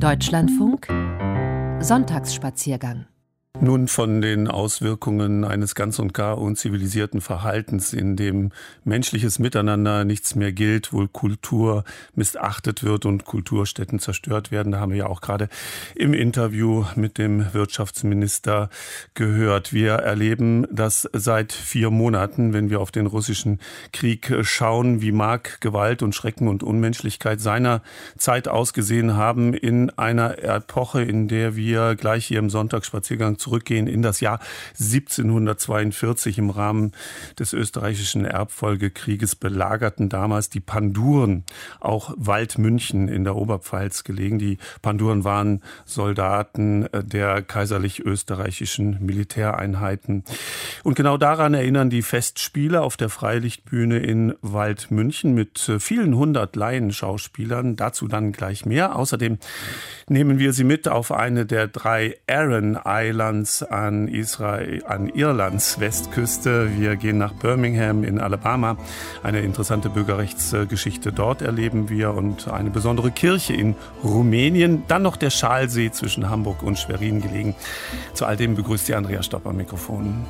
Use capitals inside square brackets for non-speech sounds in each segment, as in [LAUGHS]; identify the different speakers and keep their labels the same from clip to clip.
Speaker 1: Deutschlandfunk Sonntagsspaziergang
Speaker 2: nun von den Auswirkungen eines ganz und gar unzivilisierten Verhaltens, in dem menschliches Miteinander nichts mehr gilt, wo Kultur missachtet wird und Kulturstätten zerstört werden. Da haben wir ja auch gerade im Interview mit dem Wirtschaftsminister gehört. Wir erleben das seit vier Monaten, wenn wir auf den russischen Krieg schauen, wie Mark Gewalt und Schrecken und Unmenschlichkeit seiner Zeit ausgesehen haben in einer Epoche, in der wir gleich hier im Sonntagsspaziergang zurückgehen in das Jahr 1742 im Rahmen des österreichischen Erbfolgekrieges belagerten damals die Panduren auch Waldmünchen in der Oberpfalz gelegen. Die Panduren waren Soldaten äh, der kaiserlich-österreichischen Militäreinheiten. Und genau daran erinnern die Festspiele auf der Freilichtbühne in Waldmünchen mit äh, vielen hundert Laienschauspielern. Dazu dann gleich mehr. Außerdem nehmen wir Sie mit auf eine der drei Aran Islands Irlands an, Israel, an Irlands Westküste. Wir gehen nach Birmingham in Alabama. Eine interessante Bürgerrechtsgeschichte dort erleben wir und eine besondere Kirche in Rumänien. Dann noch der Schalsee zwischen Hamburg und Schwerin gelegen. Zu all dem begrüßt Sie Andrea Stopp am Mikrofon.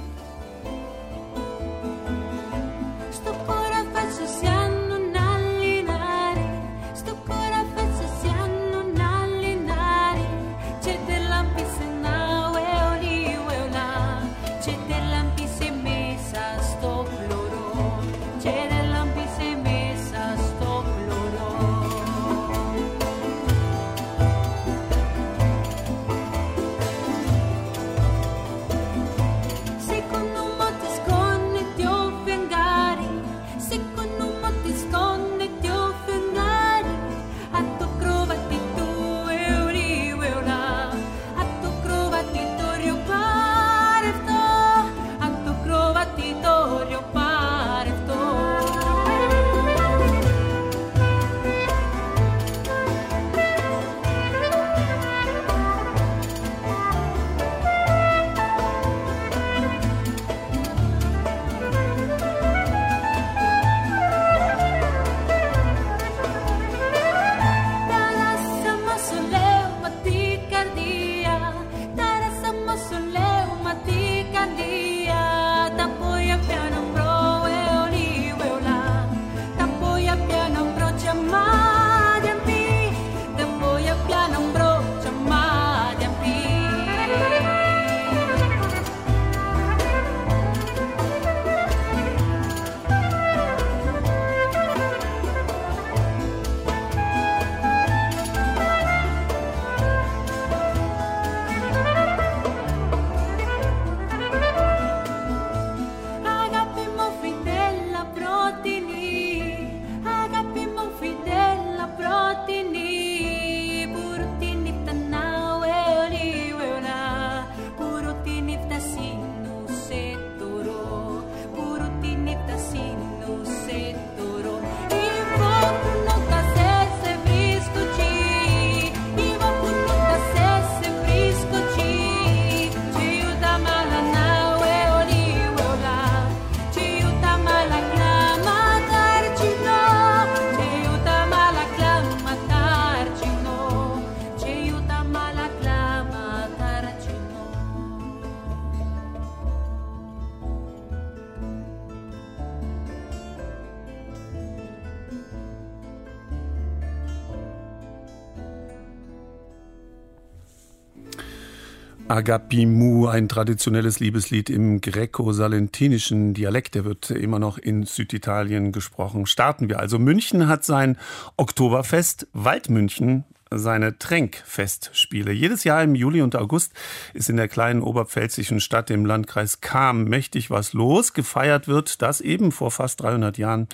Speaker 2: Agapimu, ein traditionelles Liebeslied im greco-salentinischen Dialekt. Der wird immer noch in Süditalien gesprochen. Starten wir also. München hat sein Oktoberfest, Waldmünchen seine Tränkfestspiele. Jedes Jahr im Juli und August ist in der kleinen oberpfälzischen Stadt im Landkreis Kam mächtig was los. Gefeiert wird das eben vor fast 300 Jahren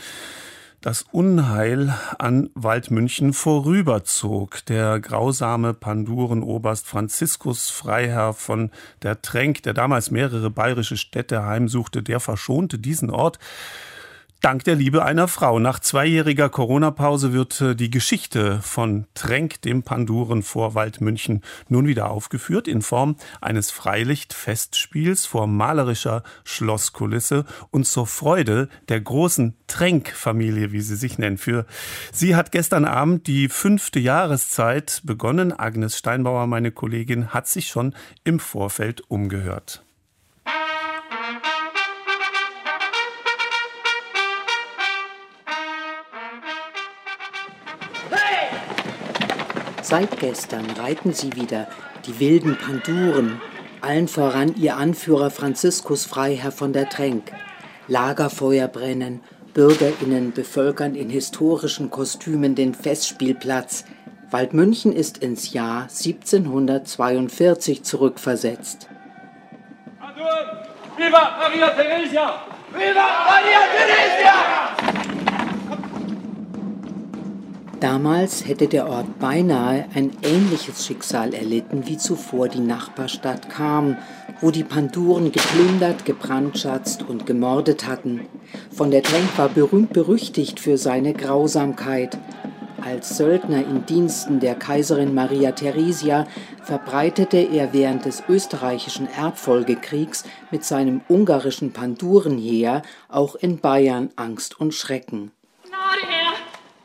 Speaker 2: das Unheil an Waldmünchen vorüberzog. Der grausame Pandurenoberst Franziskus Freiherr von der Tränk, der damals mehrere bayerische Städte heimsuchte, der verschonte diesen Ort Dank der Liebe einer Frau. Nach zweijähriger Corona-Pause wird äh, die Geschichte von Tränk, dem Panduren vor Waldmünchen, nun wieder aufgeführt in Form eines Freilichtfestspiels vor malerischer Schlosskulisse und zur Freude der großen Tränk-Familie, wie sie sich nennt. Für sie hat gestern Abend die fünfte Jahreszeit begonnen. Agnes Steinbauer, meine Kollegin, hat sich schon im Vorfeld umgehört.
Speaker 1: Seit gestern reiten sie wieder die wilden Panduren, allen voran ihr Anführer Franziskus Freiherr von der Tränk. Lagerfeuer brennen, BürgerInnen bevölkern in historischen Kostümen den Festspielplatz. Waldmünchen ist ins Jahr 1742 zurückversetzt. Viva Maria Theresia! Viva Maria Theresia! Damals hätte der Ort beinahe ein ähnliches Schicksal erlitten wie zuvor die Nachbarstadt Kam, wo die Panduren geplündert, gebrandschatzt und gemordet hatten. Von der Trenk war berühmt berüchtigt für seine Grausamkeit. Als Söldner in Diensten der Kaiserin Maria Theresia verbreitete er während des österreichischen Erbfolgekriegs mit seinem ungarischen Pandurenheer auch in Bayern Angst und Schrecken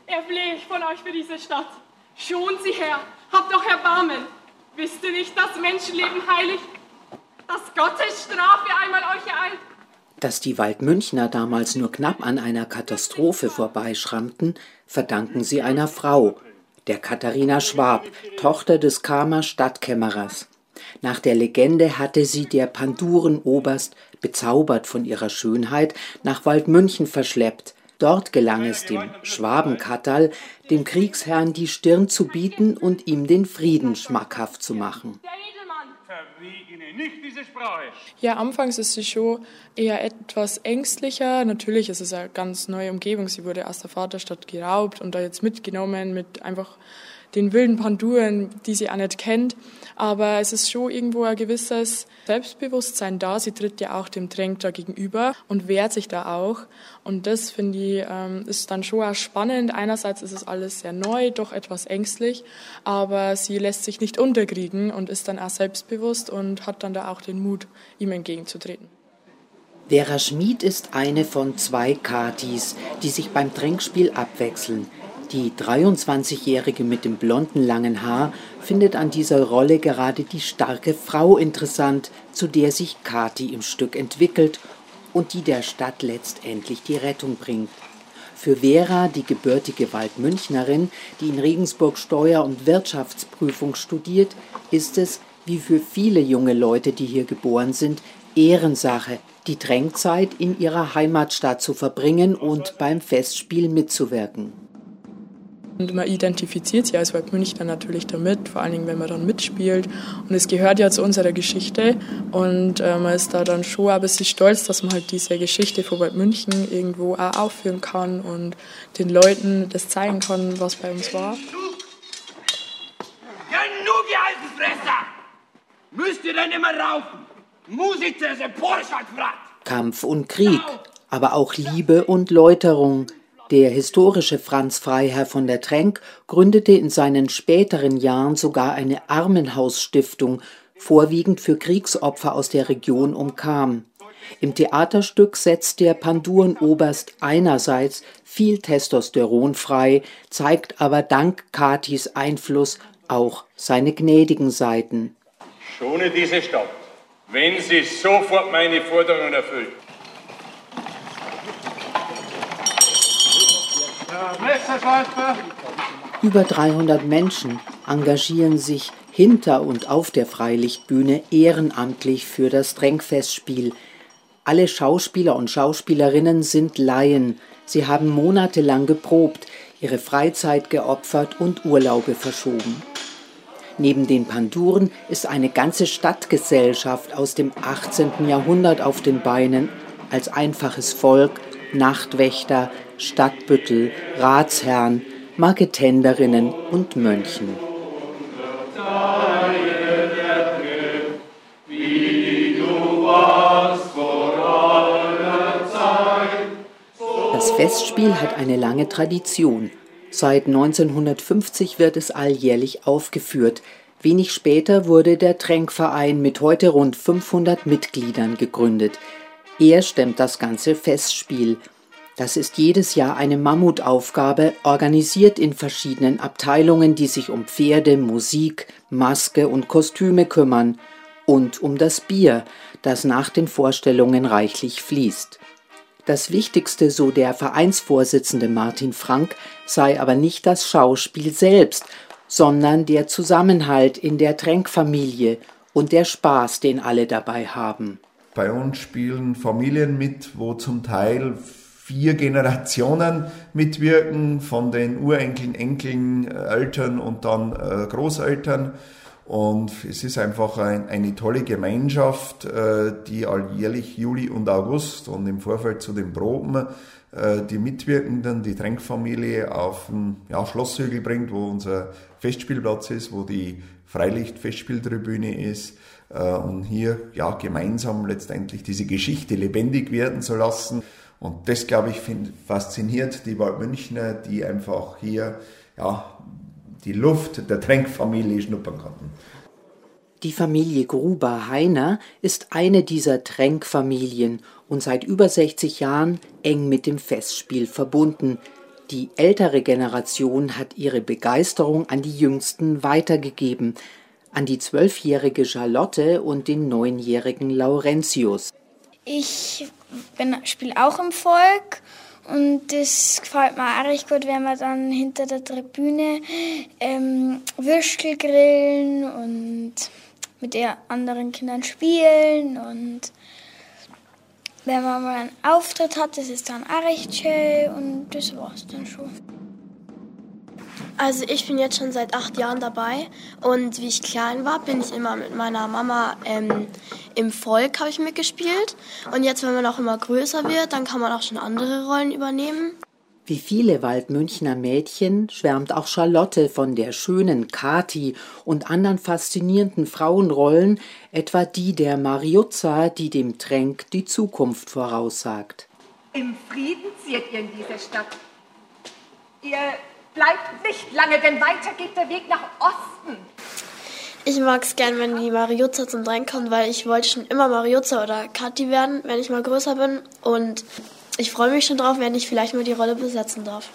Speaker 3: erflehe ich von euch für diese Stadt. Schon sie her, habt doch Erbarmen. Wisst ihr nicht, dass Menschenleben heilig, dass Gottes Strafe einmal euch ereilt?
Speaker 1: Dass die Waldmünchner damals nur knapp an einer Katastrophe vorbeischrammten, verdanken sie einer Frau, der Katharina Schwab, Tochter des Kamer Stadtkämmerers. Nach der Legende hatte sie der Pandurenoberst, bezaubert von ihrer Schönheit, nach Waldmünchen verschleppt, Dort gelang es dem Schwabenkatterl, dem Kriegsherrn die Stirn zu bieten und ihm den Frieden schmackhaft zu machen.
Speaker 3: Ja, anfangs ist sie schon eher etwas ängstlicher. Natürlich ist es eine ganz neue Umgebung. Sie wurde aus der Vaterstadt geraubt und da jetzt mitgenommen mit einfach den wilden Panduren, die sie auch nicht kennt. Aber es ist schon irgendwo ein gewisses Selbstbewusstsein da. Sie tritt ja auch dem Tränk da gegenüber und wehrt sich da auch. Und das finde ich ähm, ist dann schon auch spannend. Einerseits ist es alles sehr neu, doch etwas ängstlich, aber sie lässt sich nicht unterkriegen und ist dann auch selbstbewusst und hat dann da auch den Mut, ihm entgegenzutreten.
Speaker 1: Vera Schmid ist eine von zwei Katis, die sich beim Trinkspiel abwechseln. Die 23-Jährige mit dem blonden langen Haar findet an dieser Rolle gerade die starke Frau interessant, zu der sich Kati im Stück entwickelt und die der Stadt letztendlich die Rettung bringt. Für Vera, die gebürtige Waldmünchnerin, die in Regensburg Steuer- und Wirtschaftsprüfung studiert, ist es, wie für viele junge Leute, die hier geboren sind, Ehrensache, die Drängzeit in ihrer Heimatstadt zu verbringen und beim Festspiel mitzuwirken.
Speaker 3: Und man identifiziert sich als Waldmünchner natürlich damit, vor allen Dingen, wenn man dann mitspielt. Und es gehört ja zu unserer Geschichte. Und äh, man ist da dann schon ein bisschen stolz, dass man halt diese Geschichte von Waldmünchen irgendwo auch aufführen kann und den Leuten das zeigen kann, was bei uns war.
Speaker 4: Genug, ihr alten Fresser! Müsst ihr denn immer raufen? Musiker sind Porsche
Speaker 1: Kampf und Krieg, aber auch Liebe und Läuterung – der historische Franz Freiherr von der Tränk gründete in seinen späteren Jahren sogar eine Armenhausstiftung, vorwiegend für Kriegsopfer aus der Region um Kam. Im Theaterstück setzt der Pandurenoberst einerseits viel Testosteron frei, zeigt aber dank Katis Einfluss auch seine gnädigen Seiten.
Speaker 5: Schone diese Stadt, wenn sie sofort meine Forderungen erfüllt.
Speaker 1: Über 300 Menschen engagieren sich hinter und auf der Freilichtbühne ehrenamtlich für das Drängfestspiel. Alle Schauspieler und Schauspielerinnen sind Laien. Sie haben monatelang geprobt, ihre Freizeit geopfert und Urlaube verschoben. Neben den Panduren ist eine ganze Stadtgesellschaft aus dem 18. Jahrhundert auf den Beinen als einfaches Volk, Nachtwächter, Stadtbüttel, Ratsherren, Marketenderinnen und Mönchen. Das Festspiel hat eine lange Tradition. Seit 1950 wird es alljährlich aufgeführt. Wenig später wurde der Tränkverein mit heute rund 500 Mitgliedern gegründet. Er stemmt das ganze Festspiel. Das ist jedes Jahr eine Mammutaufgabe, organisiert in verschiedenen Abteilungen, die sich um Pferde, Musik, Maske und Kostüme kümmern und um das Bier, das nach den Vorstellungen reichlich fließt. Das Wichtigste, so der Vereinsvorsitzende Martin Frank, sei aber nicht das Schauspiel selbst, sondern der Zusammenhalt in der Tränkfamilie und der Spaß, den alle dabei haben.
Speaker 6: Bei uns spielen Familien mit, wo zum Teil vier Generationen mitwirken, von den Urenkeln, Enkeln, Eltern und dann äh, Großeltern. Und es ist einfach ein, eine tolle Gemeinschaft, äh, die alljährlich Juli und August und im Vorfeld zu den Proben äh, die Mitwirkenden, die Tränkfamilie auf den ja, Schlosshügel bringt, wo unser Festspielplatz ist, wo die Freilicht-Festspieltribüne ist und hier ja gemeinsam letztendlich diese Geschichte lebendig werden zu lassen. Und das, glaube ich, find, fasziniert die Waldmünchner, die einfach hier ja, die Luft der Tränkfamilie schnuppern konnten.
Speaker 1: Die Familie Gruber-Heiner ist eine dieser Tränkfamilien und seit über 60 Jahren eng mit dem Festspiel verbunden. Die ältere Generation hat ihre Begeisterung an die Jüngsten weitergegeben, an die zwölfjährige Charlotte und den neunjährigen Laurentius.
Speaker 7: Ich spiele auch im Volk und das gefällt mir auch recht gut, wenn wir dann hinter der Tribüne ähm, Würstel grillen und mit den anderen Kindern spielen. Und wenn man mal einen Auftritt hat, das ist dann auch recht schön und das war's dann schon.
Speaker 8: Also ich bin jetzt schon seit acht Jahren dabei und wie ich klein war, bin ich immer mit meiner Mama ähm, im Volk habe ich mitgespielt und jetzt, wenn man auch immer größer wird, dann kann man auch schon andere Rollen übernehmen.
Speaker 1: Wie viele Waldmünchner Mädchen schwärmt auch Charlotte von der schönen Kati und anderen faszinierenden Frauenrollen, etwa die der Mariuzza, die dem Tränk die Zukunft voraussagt.
Speaker 9: Im Frieden zieht ihr in diese Stadt. Ihr bleibt nicht lange, denn weiter geht der Weg nach Osten.
Speaker 8: Ich mag es gern, wenn die Mariuzza zum Drängen kommt, weil ich wollte schon immer Mariuzza oder Kathi werden, wenn ich mal größer bin. Und ich freue mich schon drauf, wenn ich vielleicht mal die Rolle besetzen darf.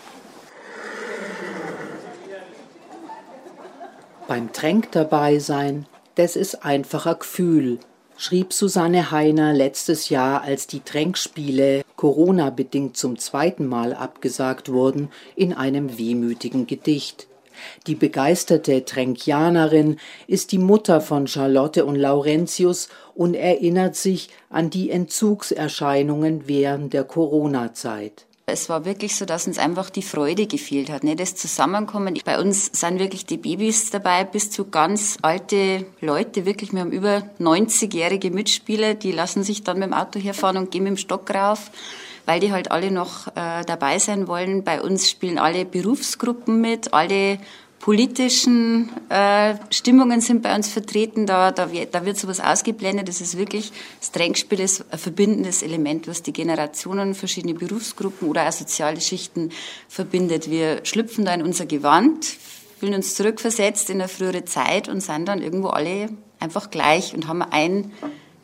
Speaker 1: Beim Tränk dabei sein, das ist einfacher Gefühl, schrieb Susanne Heiner letztes Jahr, als die Tränkspiele Corona-bedingt zum zweiten Mal abgesagt wurden, in einem wehmütigen Gedicht. Die begeisterte Tränkianerin ist die Mutter von Charlotte und Laurentius und erinnert sich an die Entzugserscheinungen während der Corona-Zeit.
Speaker 10: Es war wirklich so, dass uns einfach die Freude gefehlt hat, ne? das Zusammenkommen. Bei uns sind wirklich die Babys dabei bis zu ganz alte Leute, wirklich. Wir haben über 90-jährige Mitspieler, die lassen sich dann mit dem Auto herfahren und gehen mit dem Stock rauf, weil die halt alle noch äh, dabei sein wollen. Bei uns spielen alle Berufsgruppen mit, alle politischen äh, Stimmungen sind bei uns vertreten. Da, da, da wird sowas ausgeblendet. Das ist wirklich, das Tränkspiel ist ein verbindendes Element, was die Generationen, verschiedene Berufsgruppen oder auch soziale Schichten verbindet. Wir schlüpfen da in unser Gewand, fühlen uns zurückversetzt in eine frühere Zeit und sind dann irgendwo alle einfach gleich und haben ein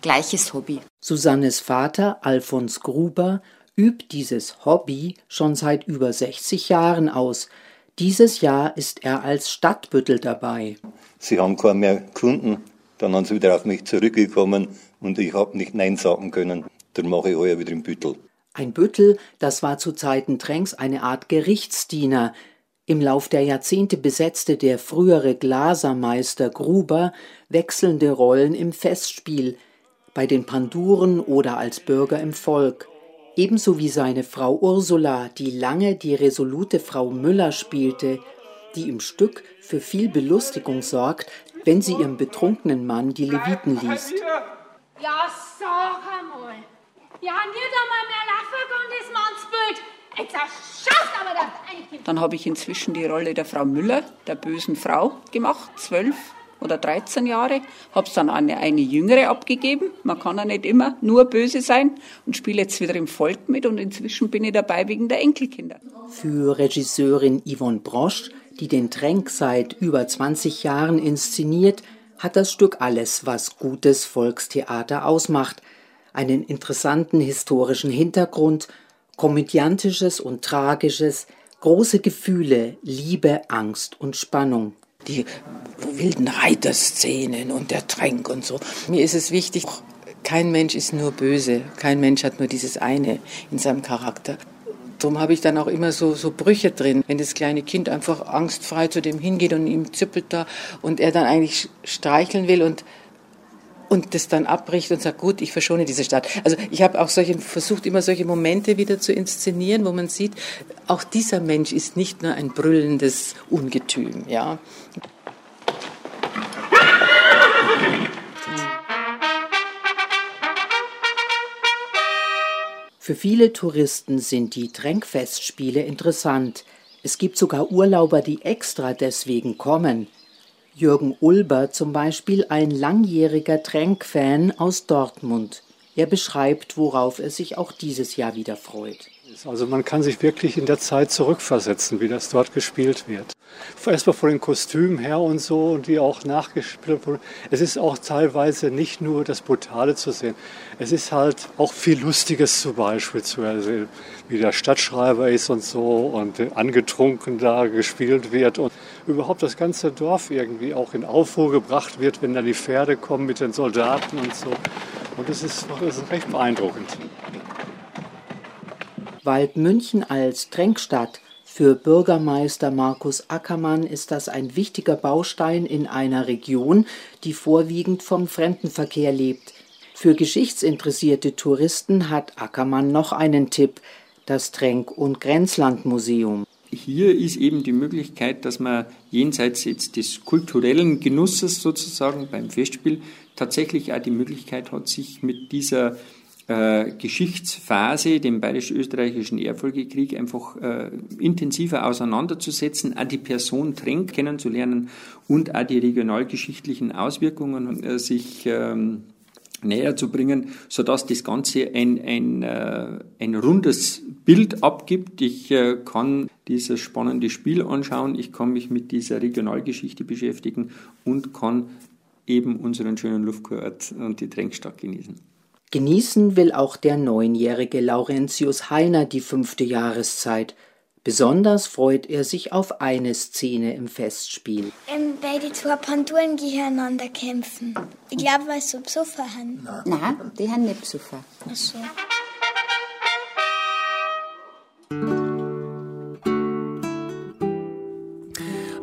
Speaker 10: gleiches Hobby.
Speaker 1: Susannes Vater, Alfons Gruber, übt dieses Hobby schon seit über 60 Jahren aus – dieses Jahr ist er als Stadtbüttel dabei.
Speaker 11: Sie haben kaum mehr Kunden, dann haben sie wieder auf mich zurückgekommen und ich habe nicht Nein sagen können. Dann mache ich heuer wieder im Büttel.
Speaker 1: Ein Büttel, das war zu Zeiten Tränks eine Art Gerichtsdiener. Im Lauf der Jahrzehnte besetzte der frühere Glasermeister Gruber wechselnde Rollen im Festspiel, bei den Panduren oder als Bürger im Volk ebenso wie seine Frau Ursula, die lange die resolute Frau Müller spielte, die im Stück für viel Belustigung sorgt, wenn sie ihrem betrunkenen Mann die Leviten liest.
Speaker 12: Ja, sag einmal. Wir haben nicht einmal mehr Lachen und das Mannsbild. Jetzt erschaust aber das
Speaker 13: Dann habe ich inzwischen die Rolle der Frau Müller, der bösen Frau, gemacht, zwölf oder 13 Jahre, habe es dann an eine, eine jüngere abgegeben. Man kann ja nicht immer nur böse sein und spiele jetzt wieder im Volk mit und inzwischen bin ich dabei wegen der Enkelkinder.
Speaker 1: Für Regisseurin Yvonne Brosch, die den Tränk seit über 20 Jahren inszeniert, hat das Stück alles, was gutes Volkstheater ausmacht. Einen interessanten historischen Hintergrund, komödiantisches und tragisches, große Gefühle, Liebe, Angst und Spannung.
Speaker 14: Die wilden Reiterszenen und der Tränk und so. Mir ist es wichtig, kein Mensch ist nur böse, kein Mensch hat nur dieses eine in seinem Charakter. Darum habe ich dann auch immer so, so Brüche drin. Wenn das kleine Kind einfach angstfrei zu dem hingeht und ihm zippelt da und er dann eigentlich streicheln will und und das dann abbricht und sagt, gut, ich verschone diese Stadt. Also ich habe auch solche, versucht immer solche Momente wieder zu inszenieren, wo man sieht, auch dieser Mensch ist nicht nur ein brüllendes Ungetüm, ja.
Speaker 1: Für viele Touristen sind die Tränkfestspiele interessant. Es gibt sogar Urlauber, die extra deswegen kommen. Jürgen Ulber zum Beispiel ein langjähriger Tränkfan aus Dortmund. Er beschreibt, worauf er sich auch dieses Jahr wieder freut.
Speaker 15: Also man kann sich wirklich in der Zeit zurückversetzen, wie das dort gespielt wird. Erstmal von den Kostümen her und so, die auch nachgespielt wurden. Es ist auch teilweise nicht nur das Brutale zu sehen. Es ist halt auch viel Lustiges zum Beispiel zu ersehen, wie der Stadtschreiber ist und so und angetrunken da gespielt wird und überhaupt das ganze Dorf irgendwie auch in Aufruhr gebracht wird, wenn dann die Pferde kommen mit den Soldaten und so. Und es ist, das ist recht beeindruckend.
Speaker 1: Waldmünchen als Tränkstadt. Für Bürgermeister Markus Ackermann ist das ein wichtiger Baustein in einer Region, die vorwiegend vom Fremdenverkehr lebt. Für geschichtsinteressierte Touristen hat Ackermann noch einen Tipp, das Tränk- und Grenzlandmuseum.
Speaker 16: Hier ist eben die Möglichkeit, dass man jenseits jetzt des kulturellen Genusses sozusagen beim Festspiel tatsächlich auch die Möglichkeit hat, sich mit dieser äh, Geschichtsphase, dem bayerisch-österreichischen Erbfolgekrieg, einfach äh, intensiver auseinanderzusetzen, auch die Person Trenk kennenzulernen und auch die regionalgeschichtlichen Auswirkungen äh, sich ähm, näher zu bringen, sodass das Ganze ein, ein, äh, ein rundes Bild abgibt. Ich äh, kann dieses spannende Spiel anschauen, ich kann mich mit dieser Regionalgeschichte beschäftigen und kann eben unseren schönen Luftkurort und die Tränkstadt genießen.
Speaker 1: Genießen will auch der neunjährige Laurentius Heiner die fünfte Jahreszeit. Besonders freut er sich auf eine Szene im Festspiel.
Speaker 7: Ähm, weil die zwei Panduren gegeneinander kämpfen. Ich glaube, weil sie besoffen haben.
Speaker 10: Nein, die haben nicht besoffen.
Speaker 7: Ach so.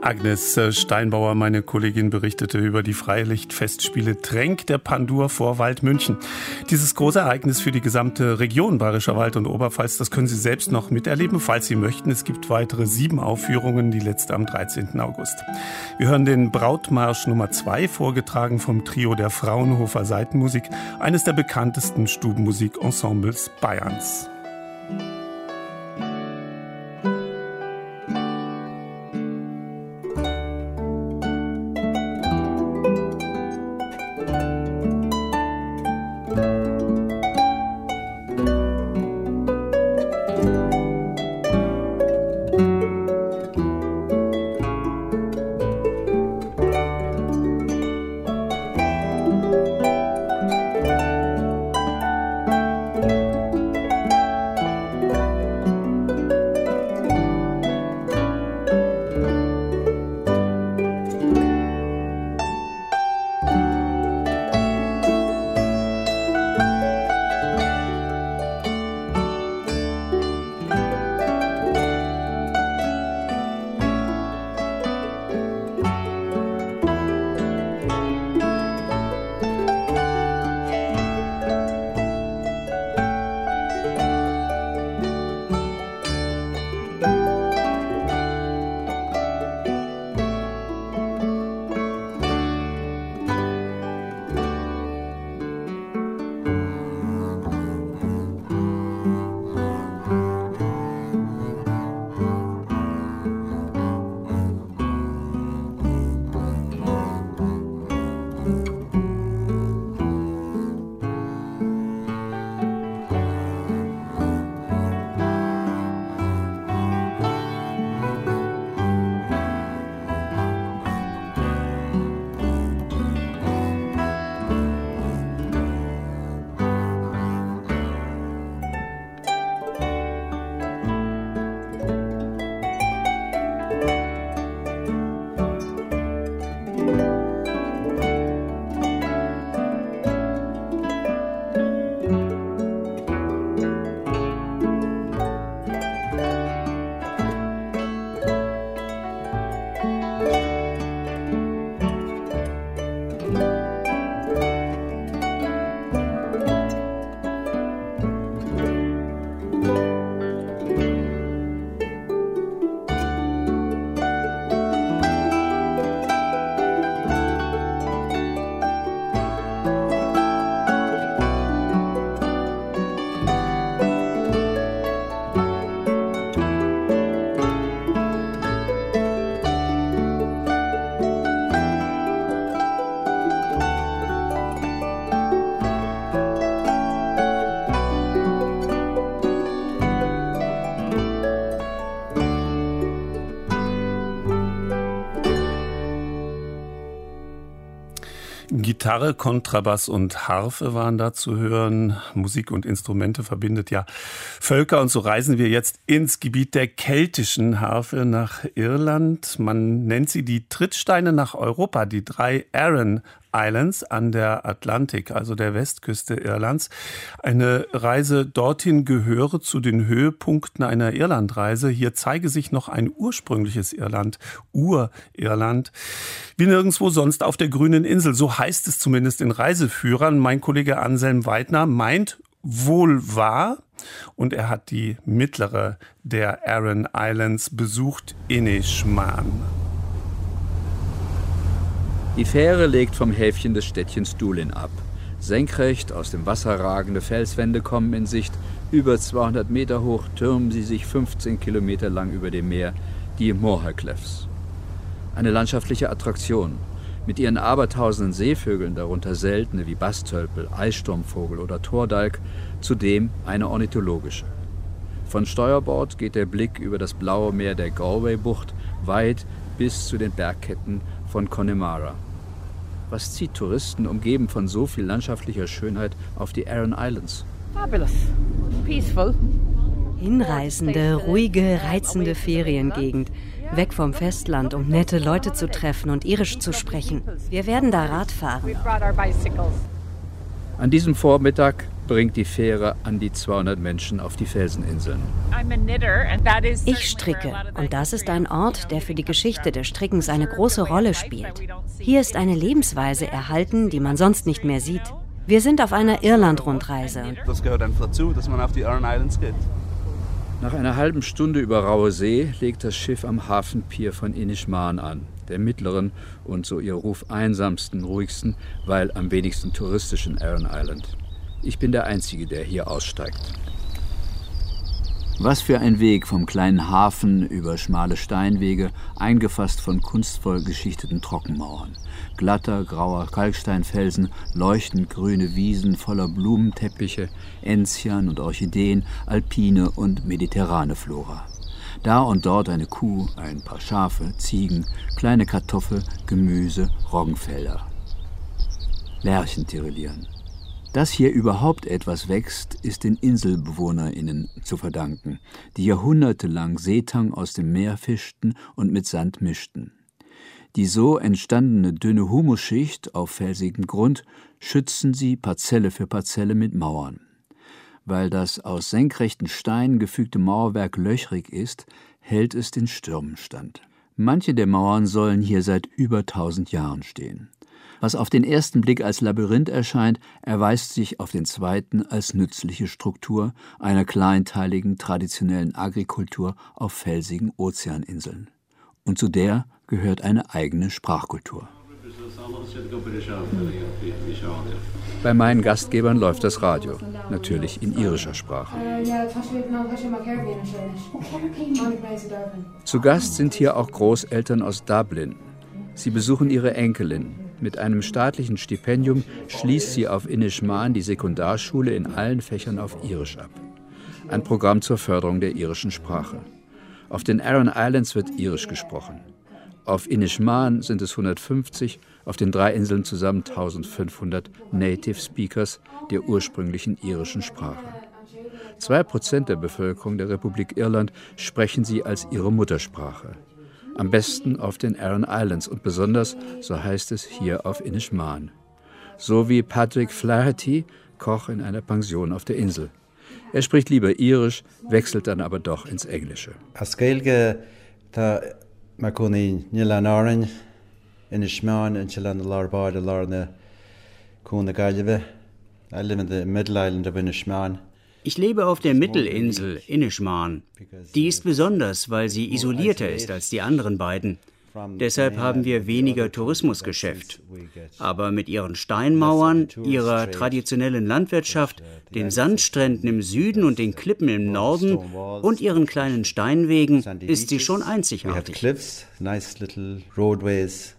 Speaker 2: Agnes äh, Steinbauer, meine Kollegin, berichtete über die Freilichtfestspiele Tränk der Pandur vor Waldmünchen. Dieses große Ereignis für die gesamte Region Bayerischer Wald und Oberpfalz, das können Sie selbst noch miterleben, falls Sie möchten. Es gibt weitere sieben Aufführungen, die letzte am 13. August. Wir hören den Brautmarsch Nummer zwei, vorgetragen vom Trio der Fraunhofer Seitenmusik, eines der bekanntesten Stubenmusikensembles Bayerns. Gitarre, Kontrabass und Harfe waren da zu hören. Musik und Instrumente verbindet ja Völker. Und so reisen wir jetzt ins Gebiet der keltischen Harfe nach Irland. Man nennt sie die Trittsteine nach Europa, die drei Aran Islands an der Atlantik, also der Westküste Irlands. Eine Reise dorthin gehöre zu den Höhepunkten einer Irlandreise. Hier zeige sich noch ein ursprüngliches Irland, Ur-Irland, wie nirgendwo sonst auf der grünen Insel. So heißt es zumindest in Reiseführern. Mein Kollege Anselm Weidner meint wohl wahr. Und er hat die mittlere der Aran Islands besucht, Inishmaan.
Speaker 17: Die Fähre legt vom Häfchen des Städtchens Dulin ab. Senkrecht aus dem Wasser ragende Felswände kommen in Sicht. Über 200 Meter hoch türmen sie sich 15 Kilometer lang über dem Meer, die Mohercliffs. Eine landschaftliche Attraktion. Mit ihren abertausenden Seevögeln, darunter seltene wie Bastölpel, Eissturmvogel oder Tordalk, zudem eine ornithologische. Von Steuerbord geht der Blick über das blaue Meer der Galway-Bucht weit bis zu den Bergketten von Connemara. Was zieht Touristen, umgeben von so viel landschaftlicher Schönheit, auf die Aran Islands?
Speaker 18: Fabulous. Peaceful.
Speaker 19: Hinreißende, ruhige, reizende Feriengegend. Weg vom Festland, um nette Leute zu treffen und irisch zu sprechen. Wir werden da Rad fahren.
Speaker 17: An diesem Vormittag bringt die Fähre an die 200 Menschen auf die Felseninseln.
Speaker 19: Ich stricke und das ist ein Ort, der für die Geschichte des Strickens eine große Rolle spielt. Hier ist eine Lebensweise erhalten, die man sonst nicht mehr sieht. Wir sind auf einer Irland-Rundreise.
Speaker 20: Das gehört einfach dazu, dass man auf die Aran Islands geht.
Speaker 17: Nach einer halben Stunde über raue See legt das Schiff am Hafenpier von Inishmaan an, der mittleren und so ihr Ruf einsamsten, ruhigsten, weil am wenigsten touristischen Aran Island. Ich bin der Einzige, der hier aussteigt. Was für ein Weg vom kleinen Hafen über schmale Steinwege, eingefasst von kunstvoll geschichteten Trockenmauern. Glatter, grauer Kalksteinfelsen, leuchtend grüne Wiesen voller Blumenteppiche, Enzian und Orchideen, alpine und mediterrane Flora. Da und dort eine Kuh, ein paar Schafe, Ziegen, kleine Kartoffel, Gemüse, Roggenfelder. Lerchen tirillieren. Dass hier überhaupt etwas wächst, ist den InselbewohnerInnen zu verdanken, die jahrhundertelang Seetang aus dem Meer fischten und mit Sand mischten. Die so entstandene dünne Humusschicht auf felsigem Grund schützen sie Parzelle für Parzelle mit Mauern. Weil das aus senkrechten Steinen gefügte Mauerwerk löchrig ist, hält es den Stürmen stand. Manche der Mauern sollen hier seit über tausend Jahren stehen. Was auf den ersten Blick als Labyrinth erscheint, erweist sich auf den zweiten als nützliche Struktur einer kleinteiligen traditionellen Agrikultur auf felsigen Ozeaninseln. Und zu der gehört eine eigene Sprachkultur. Bei meinen Gastgebern läuft das Radio, natürlich in irischer Sprache. Zu Gast sind hier auch Großeltern aus Dublin. Sie besuchen ihre Enkelin, mit einem staatlichen Stipendium schließt sie auf Inishmaan die Sekundarschule in allen Fächern auf Irisch ab. Ein Programm zur Förderung der irischen Sprache. Auf den Aran Islands wird Irisch gesprochen. Auf Inishmaan sind es 150, auf den drei Inseln zusammen 1500 Native Speakers der ursprünglichen irischen Sprache. Zwei Prozent der Bevölkerung der Republik Irland sprechen sie als ihre Muttersprache. Am besten auf den Aran Islands und besonders, so heißt es, hier auf Inishmaan. So wie Patrick Flaherty, Koch in einer Pension auf der Insel. Er spricht lieber Irisch, wechselt dann aber doch ins Englische.
Speaker 21: I live in the middle island of Inishmaan.
Speaker 22: Ich lebe auf der Mittelinsel Inishmaan. Die ist besonders, weil sie isolierter ist als die anderen beiden. Deshalb haben wir weniger Tourismusgeschäft. Aber mit ihren Steinmauern, ihrer traditionellen Landwirtschaft, den Sandstränden im Süden und den Klippen im Norden und ihren kleinen Steinwegen ist sie schon einzigartig.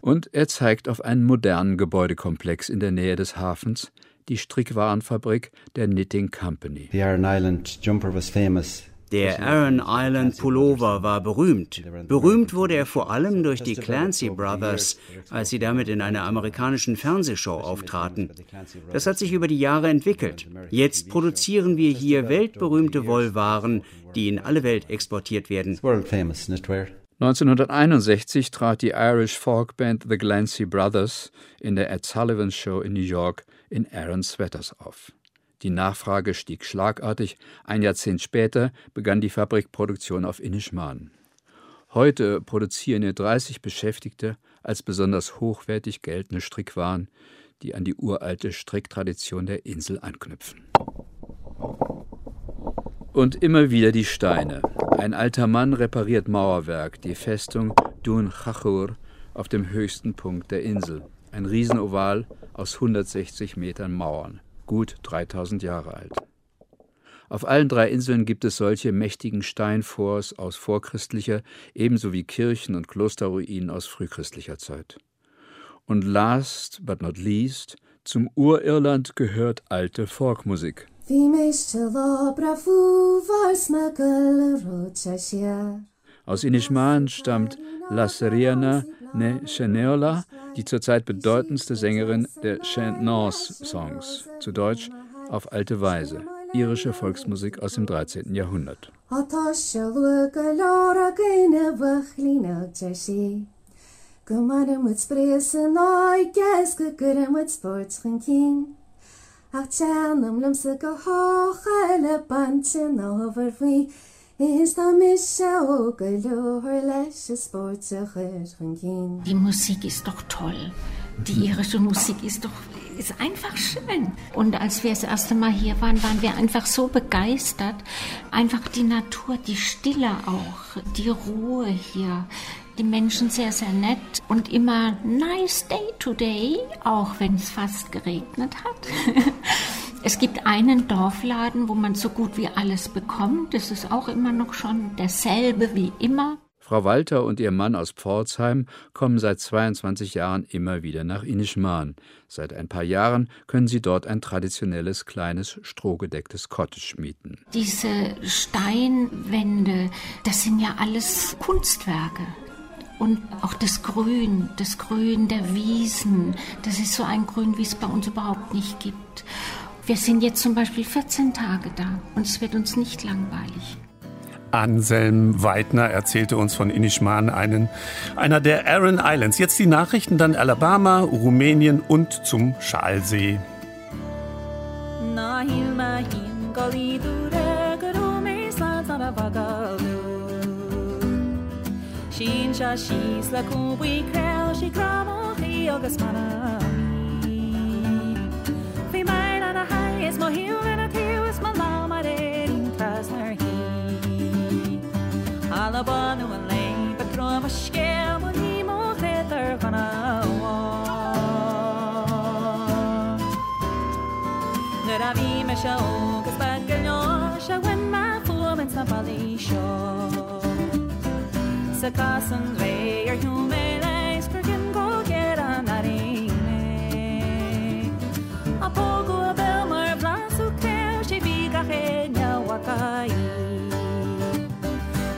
Speaker 17: Und er zeigt auf einen modernen Gebäudekomplex in der Nähe des Hafens, die Strickwarenfabrik der Knitting Company.
Speaker 21: The Iron Island jumper was famous
Speaker 22: Der Aaron Island Pullover war berühmt. Berühmt wurde er vor allem durch die Clancy Brothers, als sie damit in einer amerikanischen Fernsehshow auftraten. Das hat sich über die Jahre entwickelt. Jetzt produzieren wir hier weltberühmte Wollwaren, die in alle Welt exportiert werden.
Speaker 17: 1961 trat die Irish Folk Band The Glancy Brothers in der Ed Sullivan Show in New York in Aaron Sweaters auf. Die Nachfrage stieg schlagartig. Ein Jahrzehnt später begann die Fabrikproduktion auf Inishmaan. Heute produzieren hier 30 Beschäftigte als besonders hochwertig geltende Strickwaren, die an die uralte Stricktradition der Insel anknüpfen. Und immer wieder die Steine. Ein alter Mann repariert Mauerwerk, die Festung Dun Chachur auf dem höchsten Punkt der Insel. Ein Riesenoval aus 160 Metern Mauern, gut 3000 Jahre alt. Auf allen drei Inseln gibt es solche mächtigen Steinforts aus vorchristlicher, ebenso wie Kirchen und Klosterruinen aus frühchristlicher Zeit. Und last but not least, zum Urirland gehört alte Folkmusik. Aus Inishmaan stammt La Seriana Ne Cheneola, die zurzeit bedeutendste Sängerin der Chant-Nance-Songs, zu Deutsch auf alte Weise, irische Volksmusik aus dem 13. Jahrhundert.
Speaker 23: Ach tjänam lumsa go háchaile bantin over fao
Speaker 24: Die Musik ist doch toll. Die irische Musik ist doch ist einfach schön. Und als wir das erste Mal hier waren, waren wir einfach so begeistert. Einfach die Natur, die Stille auch, die Ruhe hier. Die Menschen sehr, sehr nett und immer nice day today, auch wenn es fast geregnet hat. [LAUGHS] Es gibt einen Dorfladen, wo man so gut wie alles bekommt. Das ist auch immer noch schon derselbe wie immer.
Speaker 17: Frau Walter und ihr Mann aus Pforzheim kommen seit 22 Jahren immer wieder nach Inishmaan. Seit ein paar Jahren können sie dort ein traditionelles kleines strohgedecktes Cottage mieten.
Speaker 24: Diese Steinwände, das sind ja alles Kunstwerke. Und auch das Grün, das Grün der Wiesen, das ist so ein Grün, wie es bei uns überhaupt nicht gibt. Wir sind jetzt zum Beispiel 14 Tage da und es wird uns nicht langweilig.
Speaker 2: Anselm Weidner erzählte uns von Inishmaan, einen, einer der Aran Islands. Jetzt die Nachrichten, dann Alabama, Rumänien und zum Schalsee. Sin men a haj små huvuden att hus man lamar er intas när hi Alla barn och en läng betröva skäm och ni mot heter vana När av i med sig och spackar jag så when man får men snabbare i sjå Så kassen väger human.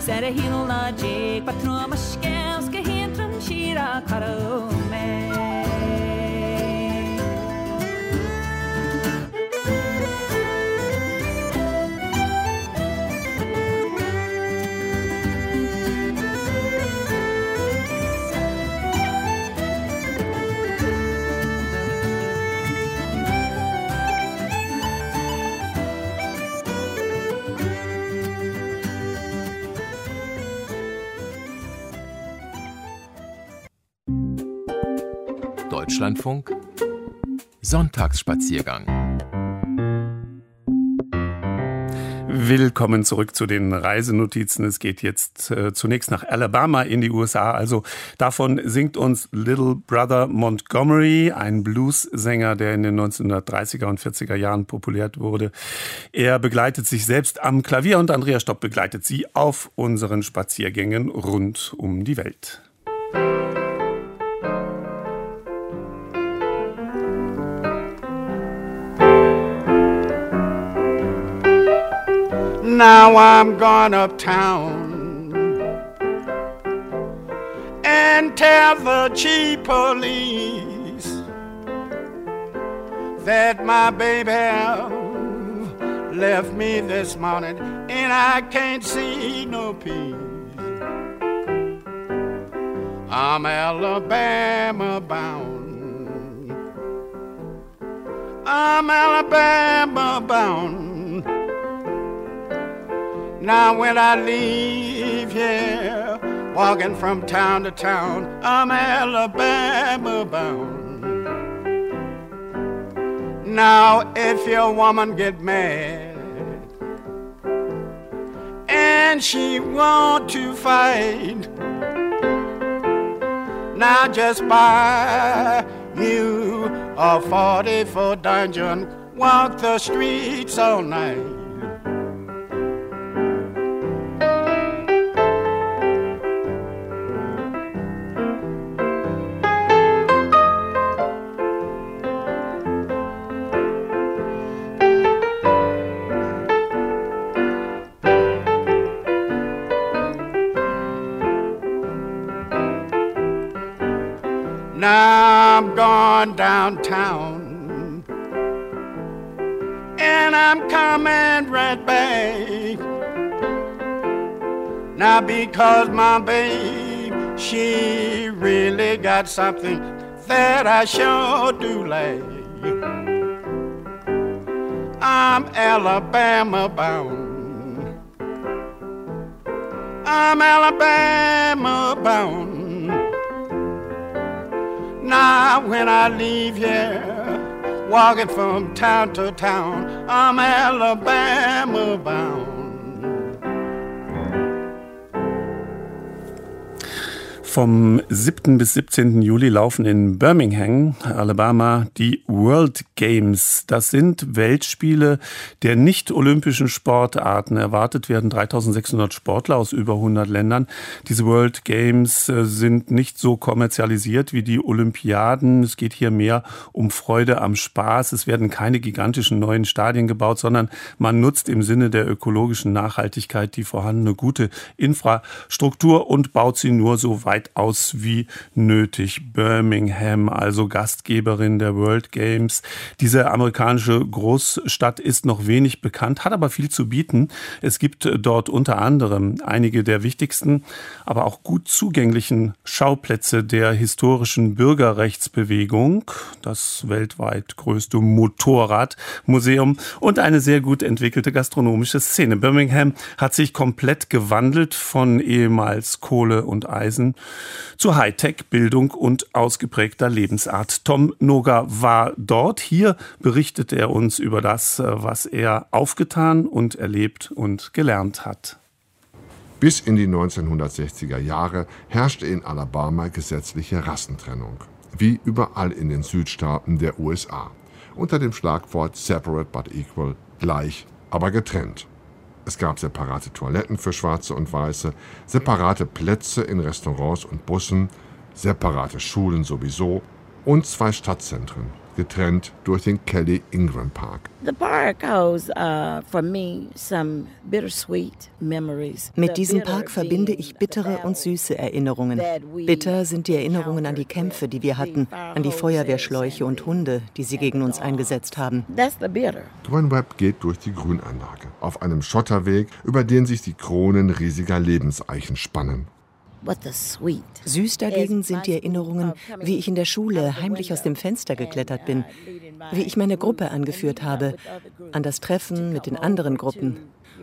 Speaker 2: Set a heel on a jig, but through my scales, get hint from Shira Karo.
Speaker 25: Deutschlandfunk Sonntagsspaziergang
Speaker 2: Willkommen zurück zu den Reisenotizen. Es geht jetzt äh, zunächst nach Alabama in die USA. Also davon singt uns Little Brother Montgomery, ein Blues-Sänger, der in den 1930er und 40er Jahren populär wurde. Er begleitet sich selbst am Klavier und Andrea Stopp begleitet sie auf unseren Spaziergängen rund um die Welt.
Speaker 26: Now I'm gone uptown and tell the chief police that my baby left me this morning and I can't see no peace. I'm Alabama bound. I'm Alabama bound. Now when I leave here, walking from town to town, I'm Alabama bound. Now if your woman get mad and she want to fight, now just buy you a 44 dungeon, walk the streets all night. Now I'm gone downtown and I'm coming right back. Now because my babe, she really got something that I sure do like. I'm Alabama bound. I'm Alabama bound. Now, when I leave here, walking from town to town, I'm Alabama bound.
Speaker 2: Vom 7. bis 17. Juli laufen in Birmingham, Alabama, die World Games. Das sind Weltspiele der nicht-olympischen Sportarten. Erwartet werden 3600 Sportler aus über 100 Ländern. Diese World Games äh, sind nicht so kommerzialisiert wie die Olympiaden. Es geht hier mehr um Freude am Spaß. Es werden keine gigantischen neuen Stadien gebaut, sondern man nutzt im Sinne der ökologischen Nachhaltigkeit die vorhandene gute Infrastruktur und baut sie nur so weit aus wie nötig. Birmingham, also Gastgeberin der World Games. Diese amerikanische Großstadt ist noch wenig bekannt, hat aber viel zu bieten. Es gibt dort unter anderem einige der wichtigsten, aber auch gut zugänglichen Schauplätze der historischen Bürgerrechtsbewegung, das weltweit größte Motorradmuseum und eine sehr gut entwickelte gastronomische Szene. Birmingham hat sich komplett gewandelt von ehemals Kohle und Eisen zu Hightech, Bildung und ausgeprägter Lebensart. Tom Noga war dort. Hier berichtet er uns über das, was er aufgetan und erlebt und gelernt hat.
Speaker 27: Bis in die 1960er Jahre herrschte in Alabama gesetzliche Rassentrennung, wie überall in den Südstaaten der USA, unter dem Schlagwort Separate but Equal, gleich, aber getrennt. Es gab separate Toiletten für Schwarze und Weiße, separate Plätze in Restaurants und Bussen, separate Schulen sowieso und zwei Stadtzentren, getrennt durch den Kelly Ingram Park.
Speaker 25: Mit diesem Park verbinde ich bittere und süße Erinnerungen. Bitter sind die Erinnerungen an die Kämpfe, die wir hatten, an die Feuerwehrschläuche und Hunde, die sie gegen uns eingesetzt haben.
Speaker 27: Gwen Webb geht durch die Grünanlage, auf einem Schotterweg, über den sich die Kronen riesiger Lebenseichen spannen.
Speaker 25: Süß dagegen sind die Erinnerungen, wie ich in der Schule heimlich aus dem Fenster geklettert bin, wie ich meine Gruppe angeführt habe, an das Treffen mit den anderen Gruppen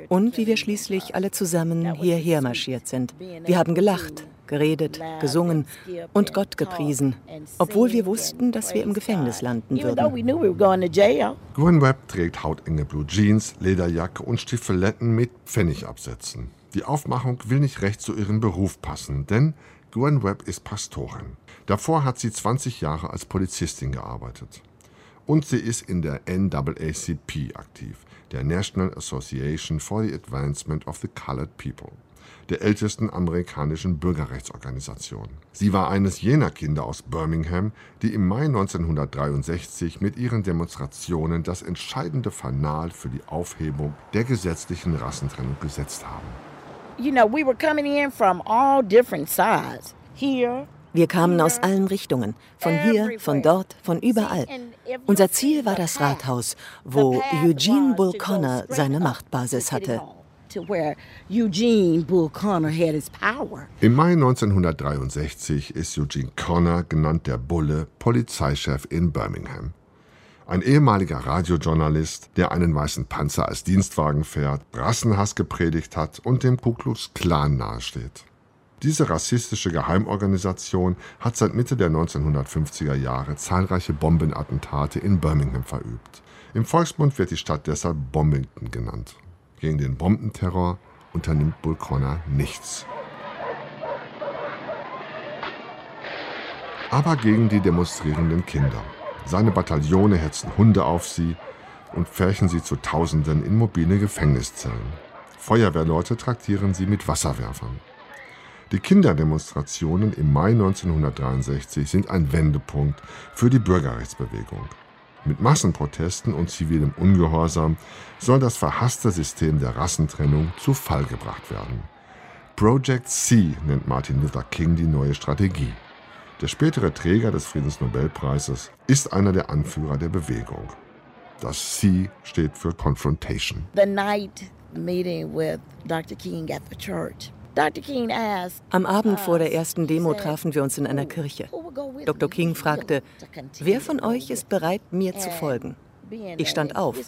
Speaker 25: und wie wir schließlich alle zusammen hierher marschiert sind. Wir haben gelacht, geredet, gesungen und Gott gepriesen, obwohl wir wussten, dass wir im Gefängnis landen würden.
Speaker 27: Gwen Webb trägt hautenge Blue Jeans, Lederjacke und Stiefeletten mit Pfennigabsätzen. Die Aufmachung will nicht recht zu ihrem Beruf passen, denn Gwen Webb ist Pastorin. Davor hat sie 20 Jahre als Polizistin gearbeitet. Und sie ist in der NAACP aktiv, der National Association for the Advancement of the Colored People. der ältesten amerikanischen Bürgerrechtsorganisation. Sie war eines jener Kinder aus Birmingham, die im Mai 1963 mit ihren Demonstrationen das entscheidende Fanal für die Aufhebung der gesetzlichen Rassentrennung gesetzt haben.
Speaker 25: You know, we were coming in from all different sides. Here, wir kamen aus allen Richtungen, von hier, von dort, von überall. Unser Ziel war das Rathaus, wo Eugene Bull Connor seine Machtbasis hatte.
Speaker 27: Im Mai 1963 ist Eugene Connor, genannt der Bulle, Polizeichef in Birmingham. Ein ehemaliger Radiojournalist, der einen weißen Panzer als Dienstwagen fährt, Rassenhass gepredigt hat und dem Ku Klux Klan nahesteht. Diese rassistische Geheimorganisation hat seit Mitte der 1950er Jahre zahlreiche Bombenattentate in Birmingham verübt. Im Volksmund wird die Stadt deshalb Bombington genannt. Gegen den Bombenterror unternimmt Bull Connor nichts. Aber gegen die demonstrierenden Kinder. Seine Bataillone hetzen Hunde auf sie und pferchen sie zu Tausenden in mobile Gefängniszellen. Feuerwehrleute traktieren sie mit Wasserwerfern. Die Kinderdemonstrationen im Mai 1963 sind ein Wendepunkt für die Bürgerrechtsbewegung. Mit Massenprotesten und zivilem Ungehorsam soll das verhasste System der Rassentrennung zu Fall gebracht werden. Project C nennt Martin Luther King die neue Strategie. Der spätere Träger des Friedensnobelpreises ist einer der Anführer der Bewegung. Das C steht für Confrontation.
Speaker 25: The night meeting with Dr. King at the church. Am Abend vor der ersten Demo trafen wir uns in einer Kirche. Dr. King fragte, wer von euch ist bereit, mir zu folgen? Ich stand auf.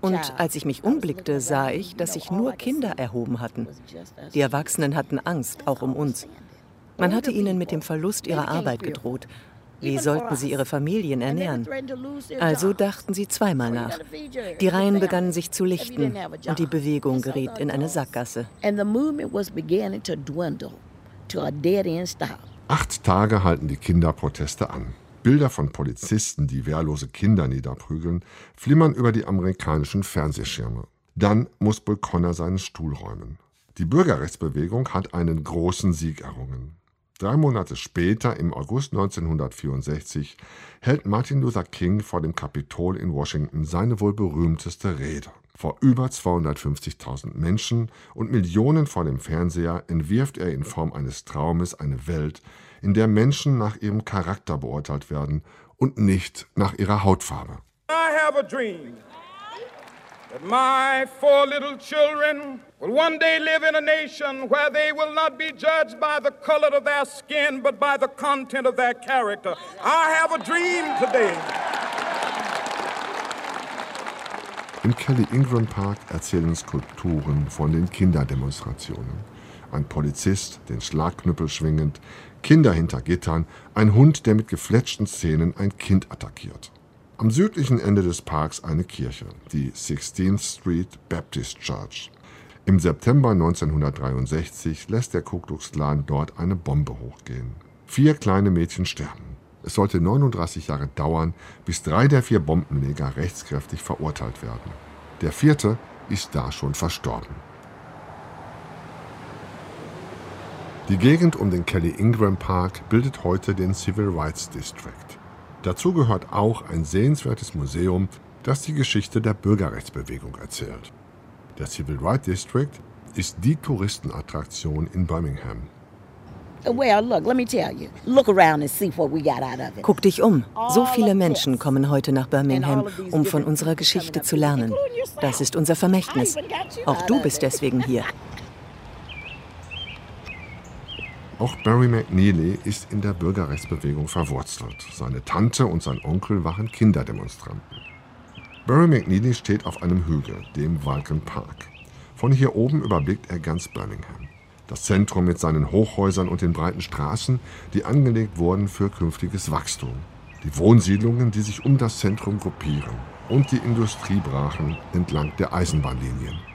Speaker 25: Und als ich mich umblickte, sah ich, dass sich nur Kinder erhoben hatten. Die Erwachsenen hatten Angst, auch um uns. Man hatte ihnen mit dem Verlust ihrer Arbeit gedroht. Wie sollten sie ihre Familien ernähren? Also dachten sie zweimal nach. Die Reihen begannen sich zu lichten und die Bewegung geriet in eine Sackgasse.
Speaker 27: Acht Tage halten die Kinderproteste an. Bilder von Polizisten, die wehrlose Kinder niederprügeln, flimmern über die amerikanischen Fernsehschirme. Dann muss Bull Connor seinen Stuhl räumen. Die Bürgerrechtsbewegung hat einen großen Sieg errungen. Drei Monate später, im August 1964, hält Martin Luther King vor dem Kapitol in Washington seine wohl berühmteste Rede. Vor über 250.000 Menschen und Millionen vor dem Fernseher entwirft er in Form eines Traumes eine Welt, in der Menschen nach ihrem Charakter beurteilt werden und nicht nach ihrer Hautfarbe.
Speaker 26: I have a dream that my four little children will one day live in a nation where they will not be judged by the color of their skin, but by the content of their character. I have a dream today.
Speaker 27: Im Kelly Ingram Park erzählen Skulpturen von den Kinderdemonstrationen. Ein Polizist, den Schlagknüppel schwingend, Kinder hinter Gittern, ein Hund, der mit gefletschten Zähnen ein Kind attackiert. Am südlichen Ende des Parks eine Kirche, die 16th Street Baptist Church. Im September 1963 lässt der Ku Klux Klan dort eine Bombe hochgehen. Vier kleine Mädchen sterben. Es sollte 39 Jahre dauern, bis drei der vier Bombenleger rechtskräftig verurteilt werden. Der vierte ist da schon verstorben. Die Gegend um den Kelly Ingram Park bildet heute den Civil Rights District. Dazu gehört auch ein sehenswertes Museum, das die Geschichte der Bürgerrechtsbewegung erzählt. Der Civil Rights District ist die Touristenattraktion in Birmingham.
Speaker 25: Guck dich um. So viele Menschen kommen heute nach Birmingham, um von unserer Geschichte zu lernen. Das ist unser Vermächtnis. Auch du bist deswegen hier. [LAUGHS]
Speaker 27: Auch Barry McNeely ist in der Bürgerrechtsbewegung verwurzelt. Seine Tante und sein Onkel waren Kinderdemonstranten. Barry McNeely steht auf einem Hügel, dem Vulcan Park. Von hier oben überblickt er ganz Birmingham. Das Zentrum mit seinen Hochhäusern und den breiten Straßen, die angelegt wurden für künftiges Wachstum. Die Wohnsiedlungen, die sich um das Zentrum gruppieren. Und die Industriebrachen entlang der Eisenbahnlinien.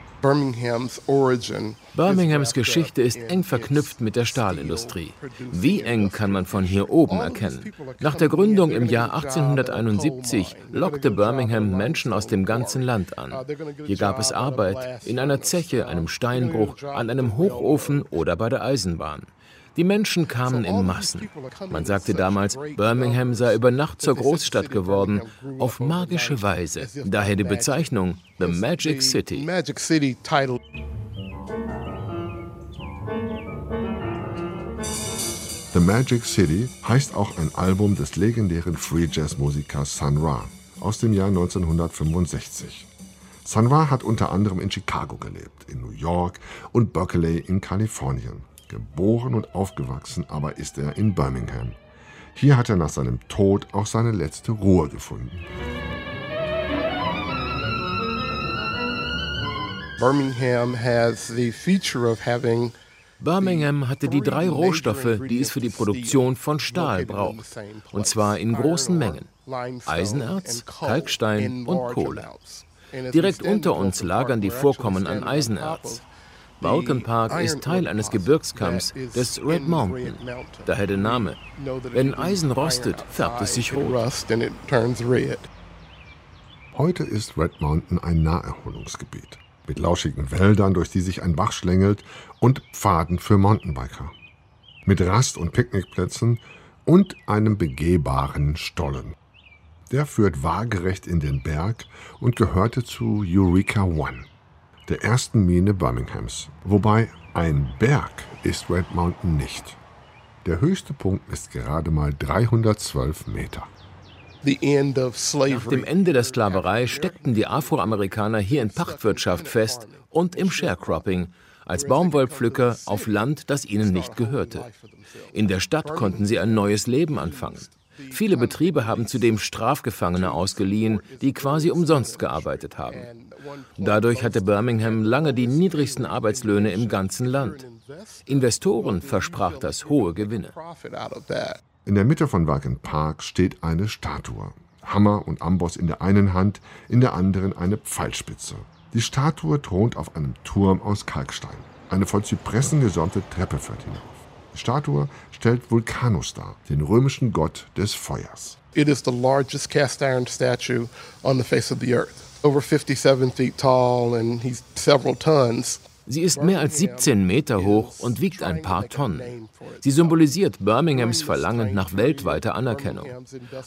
Speaker 28: Birminghams Geschichte ist eng verknüpft mit der Stahlindustrie. Wie eng kann man von hier oben erkennen? Nach der Gründung im Jahr 1871 lockte Birmingham Menschen aus dem ganzen Land an. Hier gab es Arbeit in einer Zeche, einem Steinbruch, an einem Hochofen oder bei der Eisenbahn. Die Menschen kamen in Massen. Man sagte damals, Birmingham sei über Nacht zur Großstadt geworden, auf magische Weise. Daher die Bezeichnung The Magic City.
Speaker 27: The Magic City heißt auch ein Album des legendären Free Jazz Musikers Sun Ra aus dem Jahr 1965. Sun Ra hat unter anderem in Chicago gelebt, in New York und Berkeley in Kalifornien. Geboren und aufgewachsen aber ist er in Birmingham. Hier hat er nach seinem Tod auch seine letzte Ruhe gefunden.
Speaker 28: Birmingham hatte die drei Rohstoffe, die es für die Produktion von Stahl braucht, und zwar in großen Mengen. Eisenerz, Kalkstein und Kohle. Direkt unter uns lagern die Vorkommen an Eisenerz. Balkan Park ist Teil eines Gebirgskamms des Red Mountain, daher der Name. Wenn Eisen rostet, färbt es sich rot.
Speaker 27: Heute ist Red Mountain ein Naherholungsgebiet mit lauschigen Wäldern, durch die sich ein Bach schlängelt und Pfaden für Mountainbiker. Mit Rast- und Picknickplätzen und einem begehbaren Stollen. Der führt waagerecht in den Berg und gehörte zu Eureka One der ersten Mine Birminghams. Wobei ein Berg ist Red Mountain nicht. Der höchste Punkt ist gerade mal 312 Meter.
Speaker 28: Nach dem Ende der Sklaverei steckten die Afroamerikaner hier in Pachtwirtschaft fest und im Sharecropping, als Baumwollpflücker auf Land, das ihnen nicht gehörte. In der Stadt konnten sie ein neues Leben anfangen. Viele Betriebe haben zudem Strafgefangene ausgeliehen, die quasi umsonst gearbeitet haben. Dadurch hatte Birmingham lange die niedrigsten Arbeitslöhne im ganzen Land. Investoren versprach das hohe Gewinne.
Speaker 27: In der Mitte von Wagen Park steht eine Statue. Hammer und Amboss in der einen Hand, in der anderen eine Pfeilspitze. Die Statue thront auf einem Turm aus Kalkstein. Eine von Zypressen gesäumte Treppe führt hinauf. Die Statue stellt Vulkanus dar, den römischen Gott des Feuers.
Speaker 28: It is the largest cast iron statue on the face of the earth. Over 57 feet tall and he's several tons. Sie ist mehr als 17 Meter hoch und wiegt ein paar Tonnen. Sie symbolisiert Birminghams Verlangen nach weltweiter Anerkennung.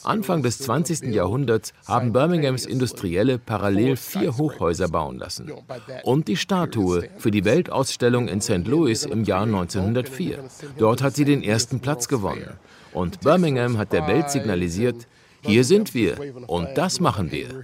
Speaker 28: Anfang des 20. Jahrhunderts haben Birminghams Industrielle parallel vier Hochhäuser bauen lassen. Und die Statue für die Weltausstellung in St. Louis im Jahr 1904. Dort hat sie den ersten Platz gewonnen. Und Birmingham hat der Welt signalisiert, hier sind wir und das machen wir.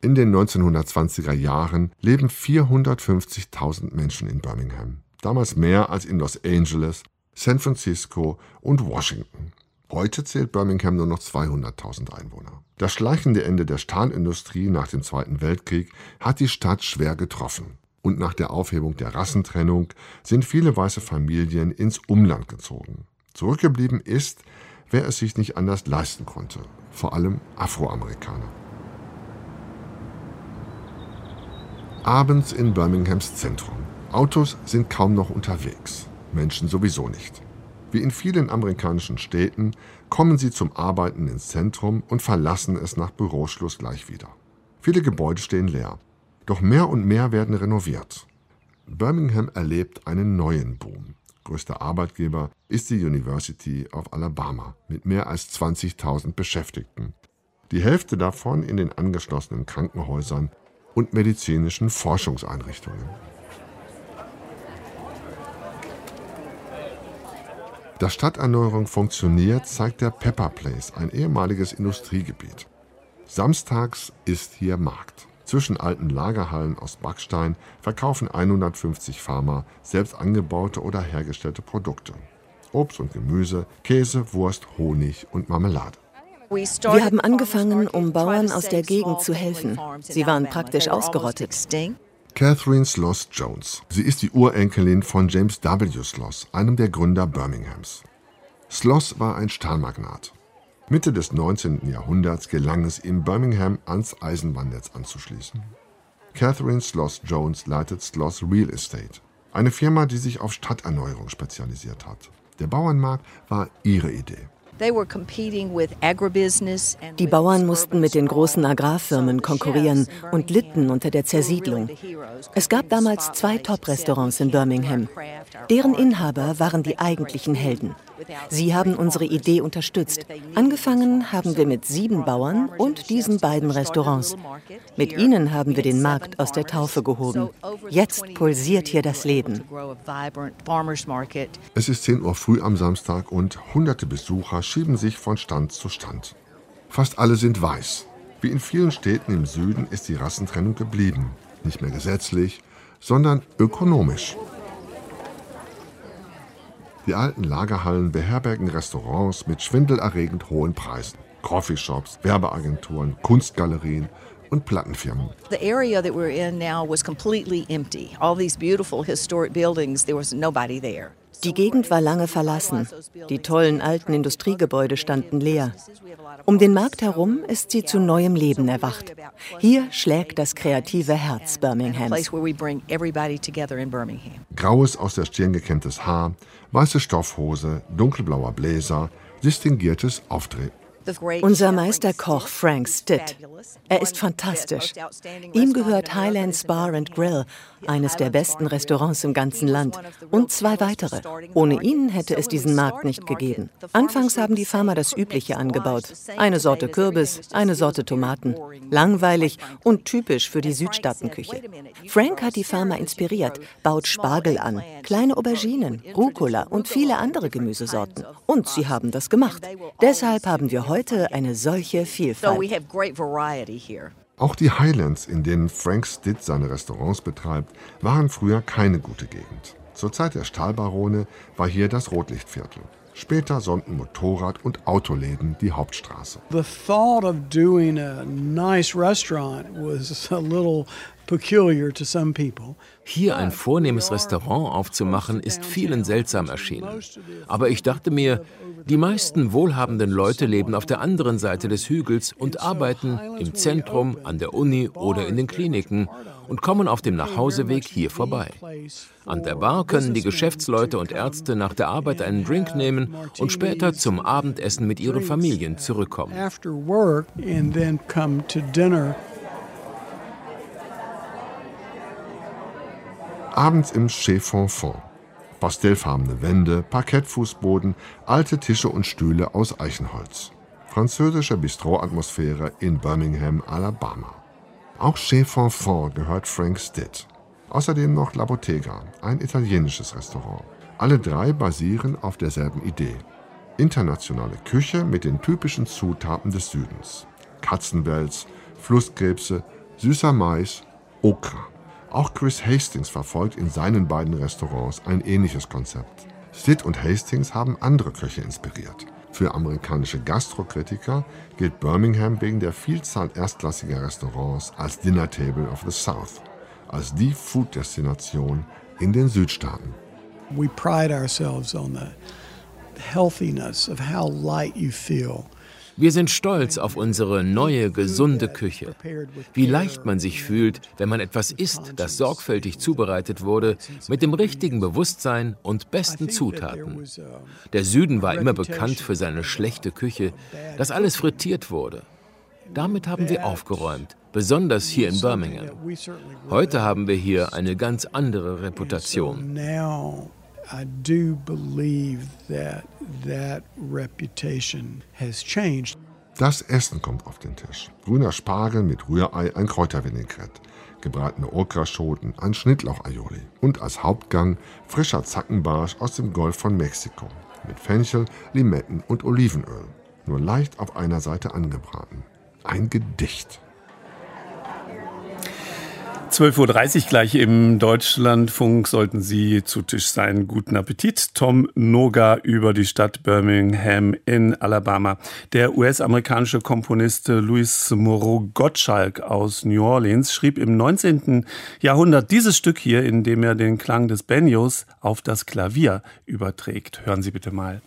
Speaker 27: In den 1920er Jahren leben 450.000 Menschen in Birmingham. Damals mehr als in Los Angeles, San Francisco und Washington. Heute zählt Birmingham nur noch 200.000 Einwohner. Das schleichende Ende der Stahlindustrie nach dem Zweiten Weltkrieg hat die Stadt schwer getroffen. Und nach der Aufhebung der Rassentrennung sind viele weiße Familien ins Umland gezogen. Zurückgeblieben ist, wer es sich nicht anders leisten konnte, vor allem Afroamerikaner. Abends in Birminghams Zentrum. Autos sind kaum noch unterwegs, Menschen sowieso nicht. Wie in vielen amerikanischen Städten kommen sie zum Arbeiten ins Zentrum und verlassen es nach Büroschluss gleich wieder. Viele Gebäude stehen leer, doch mehr und mehr werden renoviert. Birmingham erlebt einen neuen Boom. Größter Arbeitgeber ist die University of Alabama mit mehr als 20.000 Beschäftigten. Die Hälfte davon in den angeschlossenen Krankenhäusern und medizinischen Forschungseinrichtungen. Dass Stadterneuerung funktioniert, zeigt der Pepper Place, ein ehemaliges Industriegebiet. Samstags ist hier Markt. Zwischen alten Lagerhallen aus Backstein verkaufen 150 Farmer selbst angebaute oder hergestellte Produkte. Obst und Gemüse, Käse, Wurst, Honig und Marmelade.
Speaker 25: Wir haben angefangen, um Bauern aus der Gegend zu helfen. Sie waren praktisch ausgerottet.
Speaker 27: Catherine Sloss Jones. Sie ist die Urenkelin von James W. Sloss, einem der Gründer Birminghams. Sloss war ein Stahlmagnat. Mitte des 19. Jahrhunderts gelang es ihm, Birmingham ans Eisenbahnnetz anzuschließen. Catherine Sloss Jones leitet Sloss Real Estate, eine Firma, die sich auf Stadterneuerung spezialisiert hat. Der Bauernmarkt war ihre Idee.
Speaker 25: Die Bauern mussten mit den großen Agrarfirmen konkurrieren und litten unter der Zersiedlung. Es gab damals zwei Top-Restaurants in Birmingham. Deren Inhaber waren die eigentlichen Helden. Sie haben unsere Idee unterstützt. Angefangen haben wir mit sieben Bauern und diesen beiden Restaurants. Mit ihnen haben wir den Markt aus der Taufe gehoben. Jetzt pulsiert hier das Leben.
Speaker 27: Es ist 10 Uhr früh am Samstag und hunderte Besucher schieben sich von Stand zu Stand. Fast alle sind weiß. Wie in vielen Städten im Süden ist die Rassentrennung geblieben. Nicht mehr gesetzlich, sondern ökonomisch. Die alten Lagerhallen beherbergen Restaurants mit schwindelerregend hohen Preisen. Coffeeshops, Werbeagenturen, Kunstgalerien und Plattenfirmen.
Speaker 29: The area that we're in now was completely empty. All these beautiful historic buildings, there was nobody there.
Speaker 25: Die Gegend war lange verlassen. Die tollen alten Industriegebäude standen leer. Um den Markt herum ist sie zu neuem Leben erwacht. Hier schlägt das kreative Herz Birminghams.
Speaker 27: Graues aus der Stirn gekämmtes Haar, weiße Stoffhose, dunkelblauer Bläser, distinguiertes Auftreten.
Speaker 25: Unser Meisterkoch Frank Stitt. Er ist fantastisch. Ihm gehört Highlands Bar and Grill, eines der besten Restaurants im ganzen Land, und zwei weitere. Ohne ihn hätte es diesen Markt nicht gegeben. Anfangs haben die Farmer das Übliche angebaut. Eine Sorte Kürbis, eine Sorte Tomaten. Langweilig und typisch für die Südstaatenküche. Frank hat die Farmer inspiriert, baut Spargel an, kleine Auberginen, Rucola und viele andere Gemüsesorten. Und sie haben das gemacht. Deshalb haben wir heute eine solche Vielfalt.
Speaker 27: Auch die Highlands, in denen Frank Stitt seine Restaurants betreibt, waren früher keine gute Gegend. Zur Zeit der Stahlbarone war hier das Rotlichtviertel. Später sonnten Motorrad- und Autoläden die Hauptstraße.
Speaker 30: The thought of doing a nice restaurant was a little
Speaker 28: Hier ein vornehmes Restaurant aufzumachen, ist vielen seltsam erschienen. Aber ich dachte mir, die meisten wohlhabenden Leute leben auf der anderen Seite des Hügels und arbeiten im Zentrum, an der Uni oder in den Kliniken und kommen auf dem Nachhauseweg hier vorbei. An der Bar können die Geschäftsleute und Ärzte nach der Arbeit einen Drink nehmen und später zum Abendessen mit ihren Familien zurückkommen.
Speaker 27: Abends im Chez Fonfon. Pastellfarbene Wände, Parkettfußboden, alte Tische und Stühle aus Eichenholz. Französische Bistro-Atmosphäre in Birmingham, Alabama. Auch Chez Fonfon gehört Frank Stitt. Außerdem noch La Bottega, ein italienisches Restaurant. Alle drei basieren auf derselben Idee. Internationale Küche mit den typischen Zutaten des Südens. Katzenwels, Flusskrebse, süßer Mais, Okra. Auch Chris Hastings verfolgt in seinen beiden Restaurants ein ähnliches Konzept. Stitt und Hastings haben andere Köche inspiriert. Für amerikanische Gastrokritiker gilt Birmingham wegen der Vielzahl erstklassiger Restaurants als Dinner Table of the South, als die Food-Destination in den Südstaaten.
Speaker 30: We pride ourselves on the healthiness of how light you feel
Speaker 28: wir sind stolz auf unsere neue, gesunde Küche. Wie leicht man sich fühlt, wenn man etwas isst, das sorgfältig zubereitet wurde, mit dem richtigen Bewusstsein und besten Zutaten. Der Süden war immer bekannt für seine schlechte Küche, dass alles frittiert wurde. Damit haben wir aufgeräumt, besonders hier in Birmingham. Heute haben wir hier eine ganz andere Reputation. I do believe
Speaker 27: that that reputation has changed. Das Essen kommt auf den Tisch. Grüner Spargel mit Rührei, ein Kräutervinaigrette, gebratene Okraschoten, ein Schnittlauch-Aioli und als Hauptgang frischer Zackenbarsch aus dem Golf von Mexiko mit Fenchel, Limetten und Olivenöl, nur leicht auf einer Seite angebraten. Ein Gedicht.
Speaker 2: 12.30 Uhr gleich im Deutschlandfunk sollten Sie zu Tisch sein. Guten Appetit. Tom Noga über die Stadt Birmingham in Alabama. Der US-amerikanische Komponist Louis Moreau Gottschalk aus New Orleans schrieb im 19. Jahrhundert dieses Stück hier, in dem er den Klang des Banjos auf das Klavier überträgt. Hören Sie bitte mal.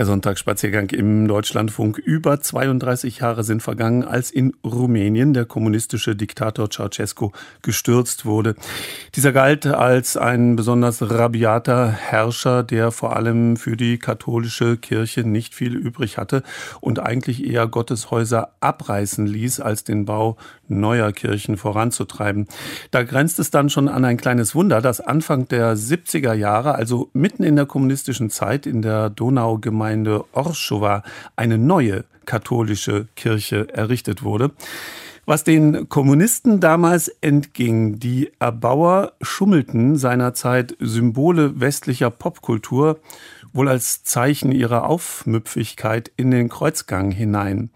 Speaker 2: Der Sonntagsspaziergang im Deutschlandfunk. Über 32 Jahre sind vergangen, als in Rumänien der kommunistische Diktator Ceausescu gestürzt wurde. Dieser galt als ein besonders rabiater Herrscher, der vor allem für die katholische Kirche nicht viel übrig hatte und eigentlich eher Gotteshäuser abreißen ließ, als den Bau neuer Kirchen voranzutreiben. Da grenzt es dann schon an ein kleines Wunder, dass Anfang der 70er Jahre, also mitten in der kommunistischen Zeit in der Donaugemeinde Gemeinde Orschowa eine neue katholische Kirche errichtet wurde. Was den Kommunisten damals entging, die Erbauer schummelten seinerzeit Symbole westlicher Popkultur wohl als Zeichen ihrer Aufmüpfigkeit in den Kreuzgang hinein.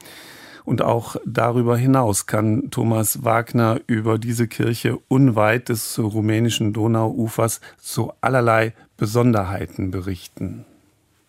Speaker 2: Und auch darüber hinaus kann Thomas Wagner über diese Kirche unweit des rumänischen Donauufers so allerlei Besonderheiten berichten.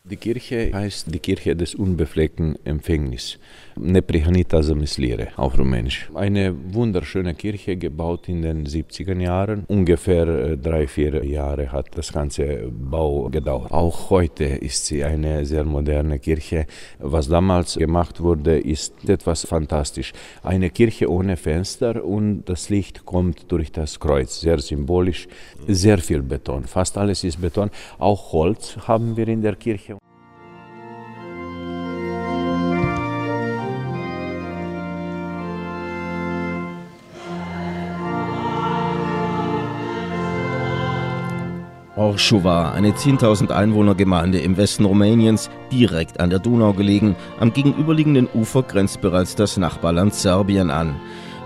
Speaker 31: Die Kirche heißt die Kirche des unbefleckten Empfängnis. Neprihanita Zamislire auf Rumänisch. Eine wunderschöne Kirche gebaut in den 70er Jahren. Ungefähr äh, drei, vier Jahre hat das ganze Bau gedauert. Auch heute ist sie eine sehr moderne Kirche. Was damals gemacht wurde, ist etwas fantastisch. Eine Kirche ohne Fenster und das Licht kommt durch das Kreuz. Sehr symbolisch, sehr viel Beton. Fast alles ist Beton. Auch Holz haben wir in der Kirche.
Speaker 32: Orschova, eine 10.000 Einwohner-Gemeinde im Westen Rumäniens, direkt an der Donau gelegen. Am gegenüberliegenden Ufer grenzt bereits das Nachbarland Serbien an.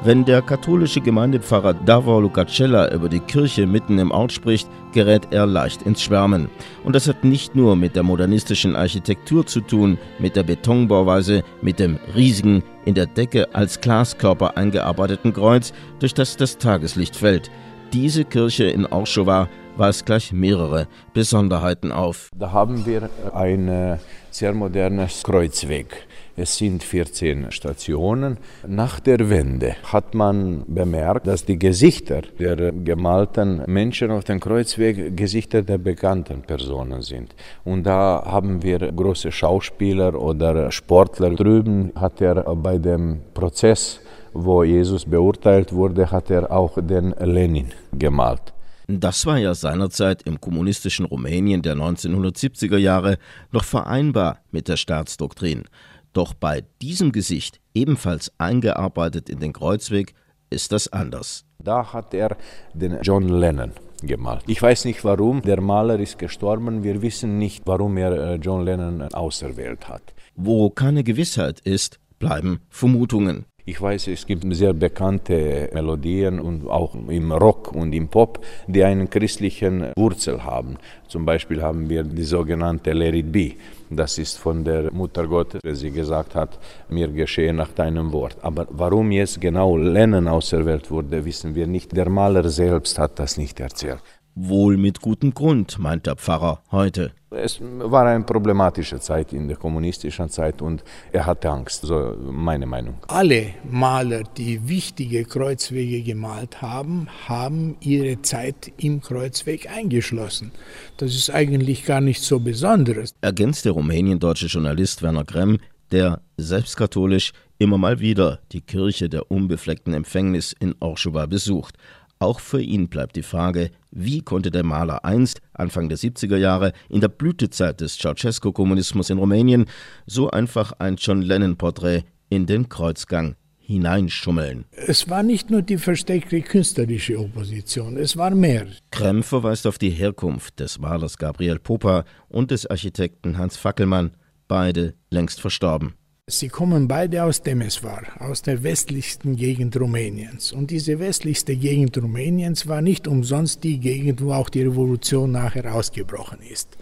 Speaker 32: Wenn der katholische Gemeindepfarrer Davor Lucacella über die Kirche mitten im Ort spricht, gerät er leicht ins Schwärmen. Und das hat nicht nur mit der modernistischen Architektur zu tun, mit der Betonbauweise, mit dem riesigen, in der Decke als Glaskörper eingearbeiteten Kreuz, durch das das Tageslicht fällt. Diese Kirche in Orschova weist gleich mehrere Besonderheiten auf.
Speaker 31: Da haben wir ein sehr modernes Kreuzweg. Es sind 14 Stationen. Nach der Wende hat man bemerkt, dass die Gesichter der gemalten Menschen auf dem Kreuzweg Gesichter der bekannten Personen sind. Und da haben wir große Schauspieler oder Sportler. Drüben hat er bei dem Prozess, wo Jesus beurteilt wurde, hat er auch den Lenin gemalt.
Speaker 32: Das war ja seinerzeit im kommunistischen Rumänien der 1970er Jahre noch vereinbar mit der Staatsdoktrin. Doch bei diesem Gesicht, ebenfalls eingearbeitet in den Kreuzweg, ist das anders.
Speaker 31: Da hat er den John Lennon gemalt. Ich weiß nicht warum, der Maler ist gestorben, wir wissen nicht, warum er äh, John Lennon auserwählt hat.
Speaker 32: Wo keine Gewissheit ist, bleiben Vermutungen.
Speaker 31: Ich weiß, es gibt sehr bekannte Melodien und auch im Rock und im Pop, die einen christlichen Wurzel haben. Zum Beispiel haben wir die sogenannte Let It Be. Das ist von der Mutter Gottes, wie sie gesagt hat, mir geschehe nach deinem Wort. Aber warum jetzt genau Lennon auserwählt wurde, wissen wir nicht. Der Maler selbst hat das nicht erzählt.
Speaker 32: Wohl mit gutem Grund, meint der Pfarrer heute.
Speaker 31: Es war eine problematische Zeit in der kommunistischen Zeit und er hatte Angst, so meine Meinung.
Speaker 33: Alle Maler, die wichtige Kreuzwege gemalt haben, haben ihre Zeit im Kreuzweg eingeschlossen. Das ist eigentlich gar nicht so besonderes.
Speaker 32: Ergänzt der rumäniendeutsche Journalist Werner Gremm, der selbst katholisch, immer mal wieder die Kirche der unbefleckten Empfängnis in Orschewa besucht. Auch für ihn bleibt die Frage, wie konnte der Maler einst, Anfang der 70er Jahre, in der Blütezeit des Ceausescu-Kommunismus in Rumänien, so einfach ein John Lennon-Porträt in den Kreuzgang hineinschummeln.
Speaker 33: Es war nicht nur die versteckte künstlerische Opposition, es war mehr.
Speaker 32: Krem verweist auf die Herkunft des Malers Gabriel Popa und des Architekten Hans Fackelmann, beide längst verstorben.
Speaker 33: Sie kommen beide aus Temeswar, aus der westlichsten Gegend Rumäniens. Und diese westlichste Gegend Rumäniens war nicht umsonst die Gegend, wo auch die Revolution nachher ausgebrochen ist.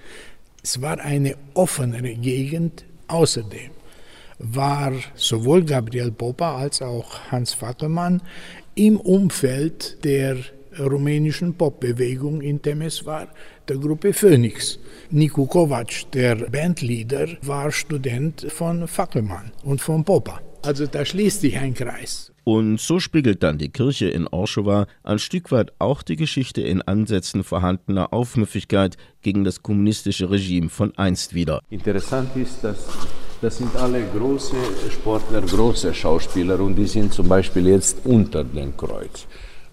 Speaker 33: Es war eine offenere Gegend. Außerdem war sowohl Gabriel Popa als auch Hans Fackelmann im Umfeld der rumänischen Popbewegung in Temeswar, der Gruppe Phoenix. Nico Kovac, der Bandleader, war Student von Fackelmann und von Popa. Also da schließt sich ein Kreis.
Speaker 32: Und so spiegelt dann die Kirche in Orschewa ein Stück weit auch die Geschichte in Ansätzen vorhandener Aufmüffigkeit gegen das kommunistische Regime von einst wieder.
Speaker 31: Interessant ist, dass das sind alle große Sportler, große Schauspieler und die sind zum Beispiel jetzt unter dem Kreuz.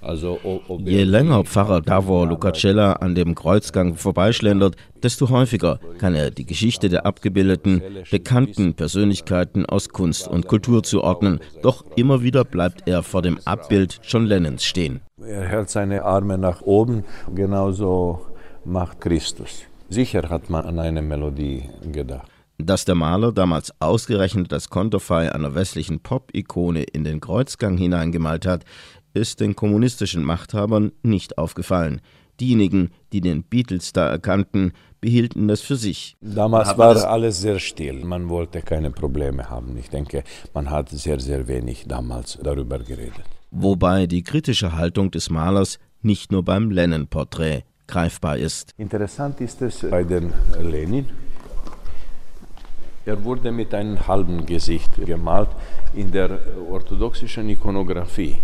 Speaker 32: Also, Je länger Pfarrer Davor Lucacella an dem Kreuzgang vorbeischlendert, desto häufiger kann er die Geschichte der abgebildeten, bekannten Persönlichkeiten aus Kunst und Kultur zuordnen. Doch immer wieder bleibt er vor dem Abbild John Lennons stehen.
Speaker 31: Er hält seine Arme nach oben, genauso macht Christus. Sicher hat man an eine Melodie gedacht.
Speaker 32: Dass der Maler damals ausgerechnet das Konterfei einer westlichen Pop-Ikone in den Kreuzgang hineingemalt hat, ist den kommunistischen Machthabern nicht aufgefallen. Diejenigen, die den Beatles da erkannten, behielten das für sich.
Speaker 31: Damals war alles sehr still. Man wollte keine Probleme haben. Ich denke, man hat sehr, sehr wenig damals darüber geredet.
Speaker 32: Wobei die kritische Haltung des Malers nicht nur beim Lenin-Porträt greifbar ist.
Speaker 31: Interessant ist es bei den Lenin. Er wurde mit einem halben Gesicht gemalt in der orthodoxischen Ikonografie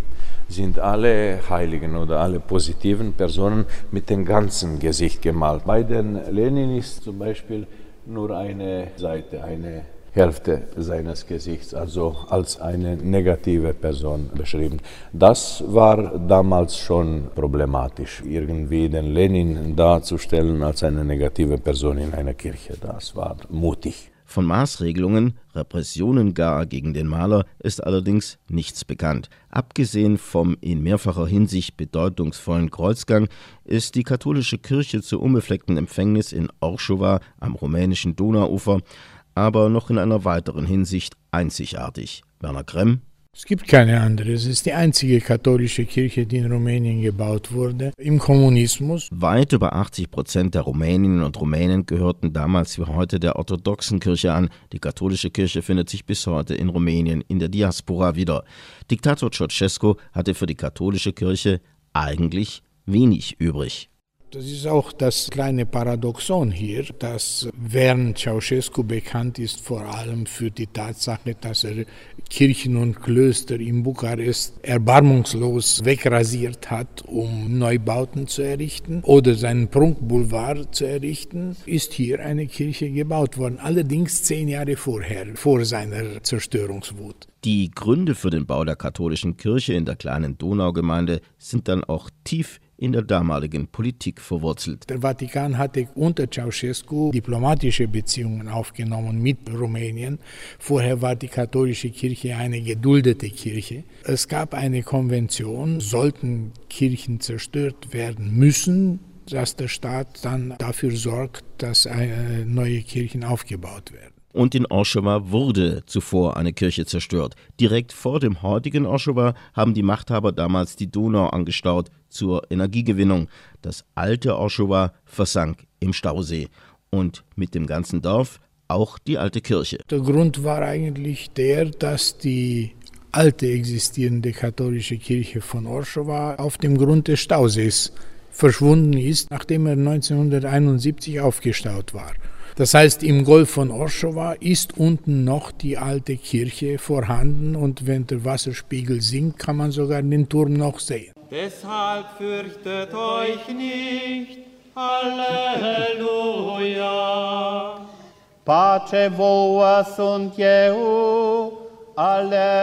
Speaker 31: sind alle Heiligen oder alle positiven Personen mit dem ganzen Gesicht gemalt. Bei den Lenin ist zum Beispiel nur eine Seite, eine Hälfte seines Gesichts, also als eine negative Person beschrieben. Das war damals schon problematisch, irgendwie den Lenin darzustellen als eine negative Person in einer Kirche. Das war mutig.
Speaker 32: Von Maßregelungen, Repressionen gar gegen den Maler ist allerdings nichts bekannt. Abgesehen vom in mehrfacher Hinsicht bedeutungsvollen Kreuzgang ist die katholische Kirche zur unbefleckten Empfängnis in Orschewa am rumänischen Donauufer aber noch in einer weiteren Hinsicht einzigartig. Werner Kremm
Speaker 33: es gibt keine andere. Es ist die einzige katholische Kirche, die in Rumänien gebaut wurde. Im Kommunismus.
Speaker 32: Weit über 80 Prozent der Rumäninnen und Rumänen gehörten damals wie heute der orthodoxen Kirche an. Die katholische Kirche findet sich bis heute in Rumänien in der Diaspora wieder. Diktator Ceausescu hatte für die katholische Kirche eigentlich wenig übrig.
Speaker 33: Das ist auch das kleine Paradoxon hier, dass während Ceausescu bekannt ist vor allem für die Tatsache, dass er Kirchen und Klöster in Bukarest erbarmungslos wegrasiert hat, um Neubauten zu errichten oder seinen Prunkboulevard zu errichten, ist hier eine Kirche gebaut worden, allerdings zehn Jahre vorher, vor seiner Zerstörungswut.
Speaker 32: Die Gründe für den Bau der katholischen Kirche in der kleinen Donaugemeinde sind dann auch tief in der damaligen Politik verwurzelt.
Speaker 33: Der Vatikan hatte unter Ceausescu diplomatische Beziehungen aufgenommen mit Rumänien. Vorher war die katholische Kirche eine geduldete Kirche. Es gab eine Konvention, sollten Kirchen zerstört werden müssen, dass der Staat dann dafür sorgt, dass neue Kirchen aufgebaut werden
Speaker 32: und in Orschewa wurde zuvor eine Kirche zerstört. Direkt vor dem heutigen Orschewa haben die Machthaber damals die Donau angestaut zur Energiegewinnung. Das alte Orschewa versank im Stausee und mit dem ganzen Dorf auch die alte Kirche.
Speaker 33: Der Grund war eigentlich der, dass die alte existierende katholische Kirche von Orschewa auf dem Grund des Stausees verschwunden ist, nachdem er 1971 aufgestaut war. Das heißt, im Golf von Orschewa ist unten noch die alte Kirche vorhanden und wenn der Wasserspiegel sinkt, kann man sogar den Turm noch sehen.
Speaker 34: Deshalb fürchtet euch nicht. Halleluja. Pace vouă sunt eu, Alleluia.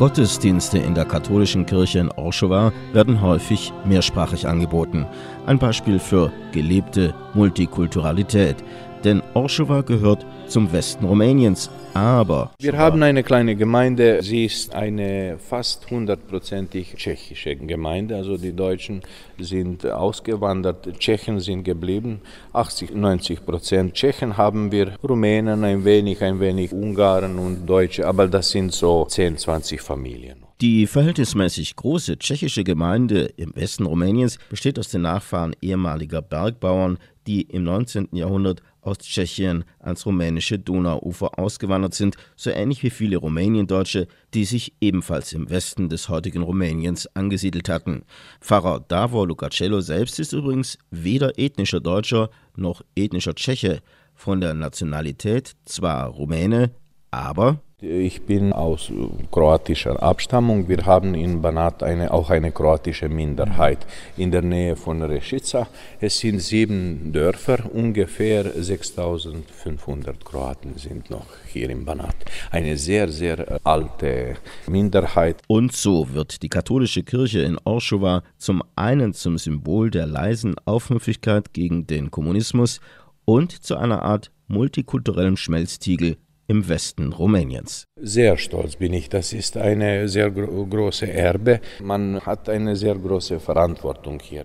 Speaker 32: Gottesdienste in der katholischen Kirche in Orschewa werden häufig mehrsprachig angeboten. Ein Beispiel für gelebte Multikulturalität. Denn Orschewa gehört zum Westen Rumäniens. Aber
Speaker 31: wir haben eine kleine Gemeinde. Sie ist eine fast hundertprozentig tschechische Gemeinde. Also die Deutschen sind ausgewandert, Tschechen sind geblieben. 80, 90 Prozent Tschechen haben wir, Rumänen ein wenig, ein wenig Ungarn und Deutsche. Aber das sind so 10, 20 Familien.
Speaker 32: Die verhältnismäßig große tschechische Gemeinde im Westen Rumäniens besteht aus den Nachfahren ehemaliger Bergbauern, die im 19. Jahrhundert aus Tschechien ans rumänische Donauufer ausgewandert sind, so ähnlich wie viele Rumäniendeutsche, die sich ebenfalls im Westen des heutigen Rumäniens angesiedelt hatten. Pfarrer Davor Lucacello selbst ist übrigens weder ethnischer Deutscher noch ethnischer Tscheche, von der Nationalität zwar Rumäne, aber
Speaker 31: ich bin aus kroatischer Abstammung. Wir haben in Banat eine, auch eine kroatische Minderheit in der Nähe von Reschica. Es sind sieben Dörfer, ungefähr 6500 Kroaten sind noch hier in Banat. Eine sehr, sehr alte Minderheit.
Speaker 32: Und so wird die katholische Kirche in Orschova zum einen zum Symbol der leisen Aufmüpfigkeit gegen den Kommunismus und zu einer Art multikulturellen Schmelztiegel im Westen Rumäniens.
Speaker 31: Sehr stolz bin ich. Das ist eine sehr gro große Erbe. Man hat eine sehr große Verantwortung hier.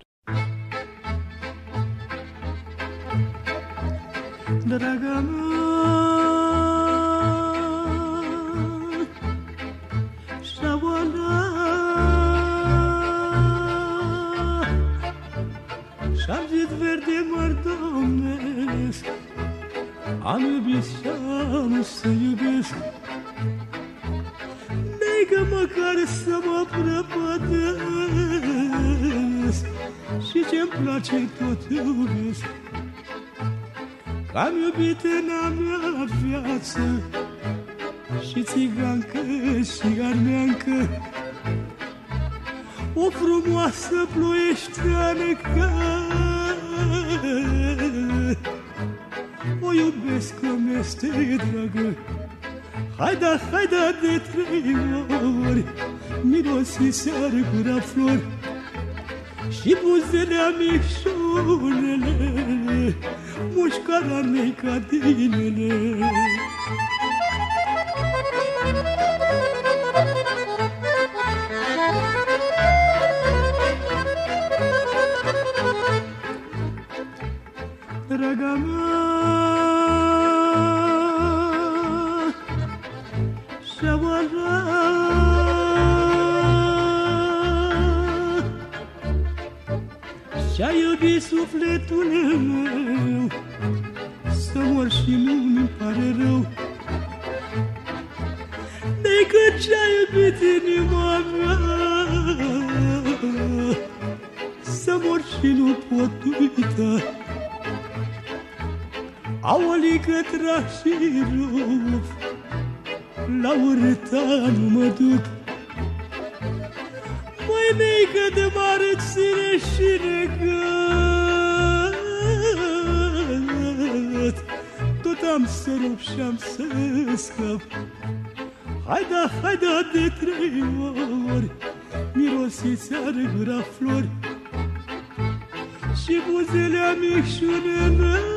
Speaker 35: Draga și-am zis verde mărdomnesc, am iubit și am să iubesc. Negă măcar să mă prăpădesc. Și ce-mi place tot iubesc. Am iubit în a mea viață. Și țigancă și armeancă. O frumoasă ploieșteană care vesco meste dragoj Hajda, hajda, de trejor Mirosi sargura flor Și buzele micșorele Mușcara mei ca dinele Draga mea și rup La urâta nu mă duc. Măi mică de mare ține și negăt Tot am să rup și am să scap Hai da, hai da de trei ori Mirosiți are gura flori. Și buzele micșunele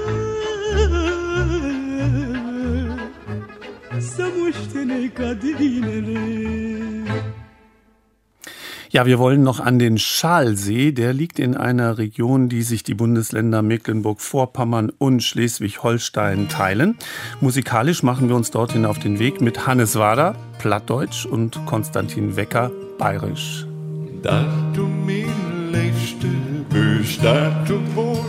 Speaker 2: Ja, wir wollen noch an den Schalsee. Der liegt in einer Region, die sich die Bundesländer Mecklenburg-Vorpommern und Schleswig-Holstein teilen. Musikalisch machen wir uns dorthin auf den Weg mit Hannes Wader, Plattdeutsch, und Konstantin Wecker, Bayerisch.
Speaker 36: Dat du mein letzte bist, dat du wohnst.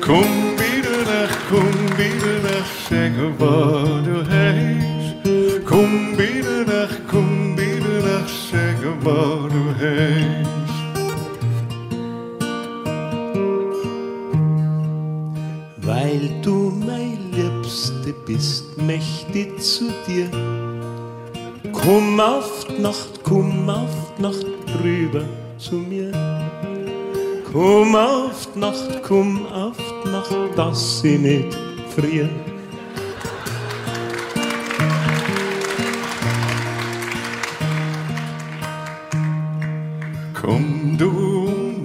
Speaker 36: Komm wieder nach, komm wieder nach, sag, wo du heißt. Komm wieder nach, komm wieder nach, sag, wo du heißt.
Speaker 37: Weil du mein Liebste bist, möchte ich zu dir Komm auf die Nacht, komm auf die Nacht rüber zu mir. Komm auf die Nacht, komm auf die Nacht, dass sie nicht frieren.
Speaker 38: Kom du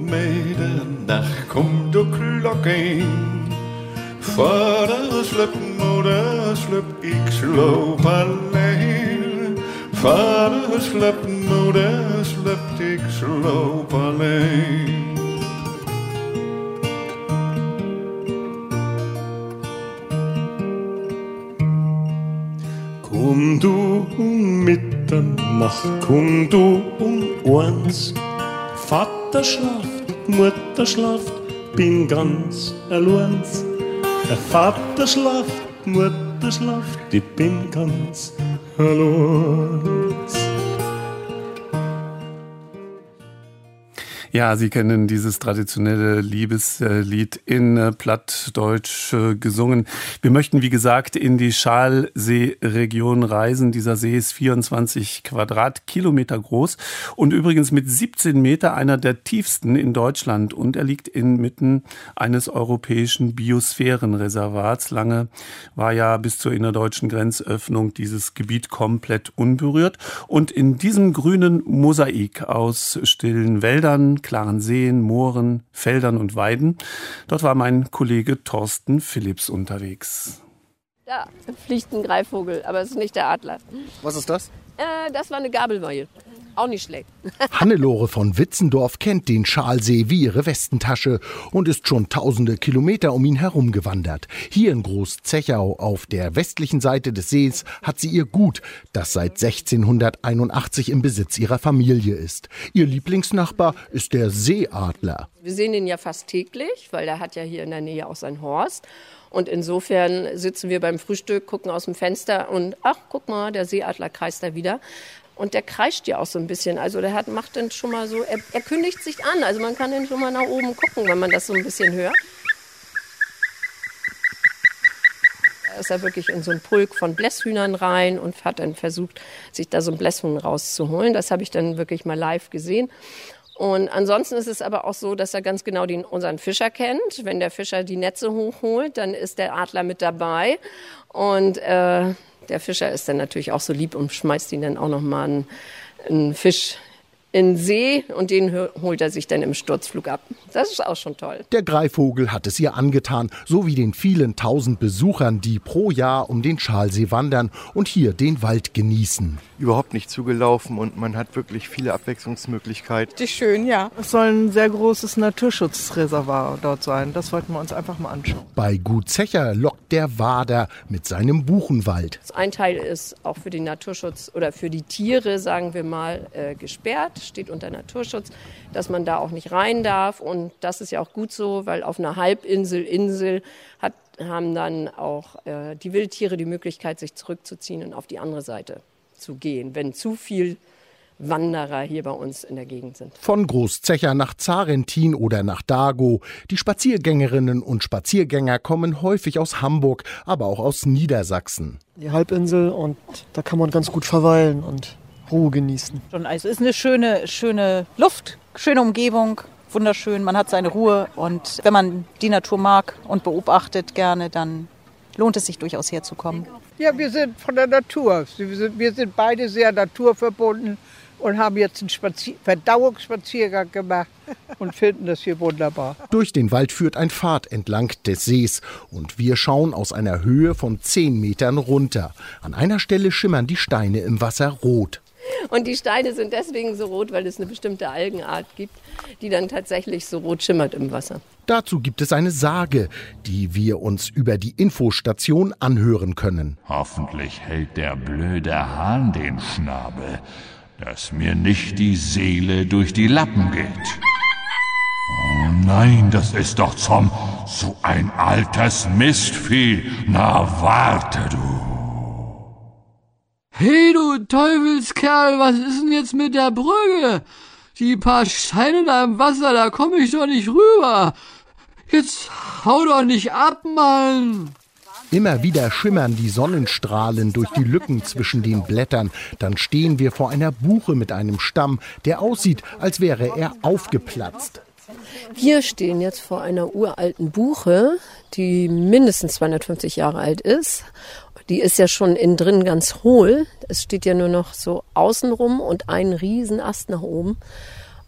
Speaker 38: middernacht, kom du klokken. Vader slip, moeder slip, ik sloop alleen. Vader slip, moeder slip, ik sloop alleen.
Speaker 37: Komm du um Mitternacht, komm du um eins. Vater schlaft, Mutter schlaft, bin ganz allein. Der Vater schlaft, Mutter schlaft, ich bin ganz allein.
Speaker 2: Ja, Sie kennen dieses traditionelle Liebeslied in äh, Plattdeutsch äh, gesungen. Wir möchten, wie gesagt, in die Schalsee-Region reisen. Dieser See ist 24 Quadratkilometer groß und übrigens mit 17 Meter einer der tiefsten in Deutschland. Und er liegt inmitten eines europäischen Biosphärenreservats. Lange war ja bis zur innerdeutschen Grenzöffnung dieses Gebiet komplett unberührt. Und in diesem grünen Mosaik aus stillen Wäldern, klaren Seen, Mooren, Feldern und Weiden. Dort war mein Kollege Thorsten Philipps unterwegs.
Speaker 39: Da fliegt ein Greifvogel, aber es ist nicht der Adler.
Speaker 40: Was ist das?
Speaker 39: Äh, das war eine Gabelmeile. Auch nicht schlecht. [LAUGHS]
Speaker 41: Hannelore von Witzendorf kennt den Schalsee wie ihre Westentasche und ist schon tausende Kilometer um ihn herum gewandert. Hier in Groß-Zechau auf der westlichen Seite des Sees hat sie ihr Gut, das seit 1681 im Besitz ihrer Familie ist. Ihr Lieblingsnachbar ist der Seeadler.
Speaker 39: Wir sehen ihn ja fast täglich, weil der hat ja hier in der Nähe auch sein Horst. Und insofern sitzen wir beim Frühstück, gucken aus dem Fenster und ach, guck mal, der Seeadler kreist da wieder. Und der kreischt ja auch so ein bisschen. Also der hat, macht dann schon mal so, er, er kündigt sich an. Also man kann dann schon mal nach oben gucken, wenn man das so ein bisschen hört. Da ist er wirklich in so einen Pulk von Blässhühnern rein und hat dann versucht, sich da so ein Blässhuhn rauszuholen. Das habe ich dann wirklich mal live gesehen. Und ansonsten ist es aber auch so, dass er ganz genau den, unseren Fischer kennt. Wenn der Fischer die Netze hochholt, dann ist der Adler mit dabei. Und äh, der Fischer ist dann natürlich auch so lieb und schmeißt ihn dann auch noch mal einen, einen Fisch in den See und den holt er sich dann im Sturzflug ab. Das ist auch schon toll.
Speaker 41: Der Greifvogel hat es ihr angetan, so wie den vielen tausend Besuchern, die pro Jahr um den Schalsee wandern und hier den Wald genießen.
Speaker 40: Überhaupt nicht zugelaufen und man hat wirklich viele Abwechslungsmöglichkeiten.
Speaker 42: Richtig schön, ja. Es soll ein sehr großes Naturschutzreservoir dort sein. Das wollten wir uns einfach mal anschauen.
Speaker 41: Bei Gut Zecher lockt der Wader mit seinem Buchenwald.
Speaker 39: Ein Teil ist auch für den Naturschutz oder für die Tiere, sagen wir mal, äh, gesperrt steht unter Naturschutz, dass man da auch nicht rein darf. Und das ist ja auch gut so, weil auf einer Halbinsel, Insel hat, haben dann auch äh, die Wildtiere die Möglichkeit, sich zurückzuziehen und auf die andere Seite zu gehen, wenn zu viel Wanderer hier bei uns in der Gegend sind.
Speaker 41: Von Großzecher nach Zarentin oder nach Dago. Die Spaziergängerinnen und Spaziergänger kommen häufig aus Hamburg, aber auch aus Niedersachsen.
Speaker 42: Die Halbinsel und da kann man ganz gut verweilen und Ruhe genießen.
Speaker 43: Also es ist eine schöne, schöne Luft, schöne Umgebung, wunderschön. Man hat seine Ruhe und wenn man die Natur mag und beobachtet gerne, dann lohnt es sich durchaus herzukommen.
Speaker 44: Ja, wir sind von der Natur. Wir sind, wir sind beide sehr naturverbunden und haben jetzt einen Spazier Verdauungsspaziergang gemacht [LAUGHS] und finden das hier wunderbar.
Speaker 41: Durch den Wald führt ein Pfad entlang des Sees und wir schauen aus einer Höhe von 10 Metern runter. An einer Stelle schimmern die Steine im Wasser rot.
Speaker 39: Und die Steine sind deswegen so rot, weil es eine bestimmte Algenart gibt, die dann tatsächlich so rot schimmert im Wasser.
Speaker 41: Dazu gibt es eine Sage, die wir uns über die Infostation anhören können.
Speaker 45: Hoffentlich hält der blöde Hahn den Schnabel, dass mir nicht die Seele durch die Lappen geht. Oh nein, das ist doch zum so ein altes Mistvieh. Na warte du.
Speaker 35: Hey du Teufelskerl, was ist denn jetzt mit der Brücke? Die paar Steine da im Wasser, da komme ich doch nicht rüber. Jetzt hau doch nicht ab, Mann.
Speaker 41: Immer wieder schimmern die Sonnenstrahlen durch die Lücken zwischen den Blättern. Dann stehen wir vor einer Buche mit einem Stamm, der aussieht, als wäre er aufgeplatzt.
Speaker 39: Wir stehen jetzt vor einer uralten Buche, die mindestens 250 Jahre alt ist. Die ist ja schon innen drin ganz hohl. Es steht ja nur noch so außenrum und ein Riesenast nach oben.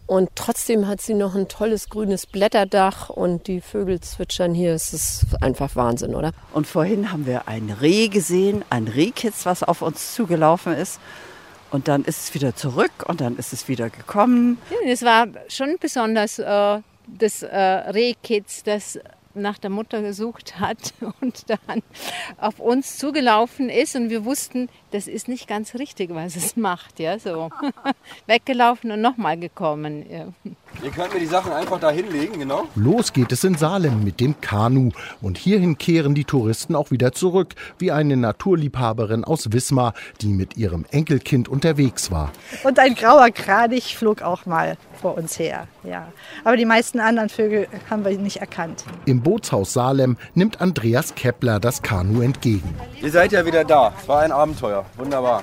Speaker 39: Und trotzdem hat sie noch ein tolles grünes Blätterdach und die Vögel zwitschern hier. Es ist einfach Wahnsinn, oder?
Speaker 38: Und vorhin haben wir ein Reh gesehen, ein Rehkitz, was auf uns zugelaufen ist. Und dann ist es wieder zurück und dann ist es wieder gekommen.
Speaker 46: Ja, es war schon besonders, äh, das äh, Rehkitz, das nach der Mutter gesucht hat [LAUGHS] und dann auf uns zugelaufen ist und wir wussten, das ist nicht ganz richtig, was es macht, ja, so [LAUGHS] weggelaufen und nochmal gekommen. Ja.
Speaker 47: Ihr könnt mir die Sachen einfach da hinlegen, genau.
Speaker 41: Los geht es in Salem mit dem Kanu. Und hierhin kehren die Touristen auch wieder zurück, wie eine Naturliebhaberin aus Wismar, die mit ihrem Enkelkind unterwegs war.
Speaker 42: Und ein grauer Kranich flog auch mal vor uns her. Ja. Aber die meisten anderen Vögel haben wir nicht erkannt.
Speaker 41: Im Bootshaus Salem nimmt Andreas Kepler das Kanu entgegen.
Speaker 47: Ihr seid ja wieder da. Es war ein Abenteuer. Wunderbar.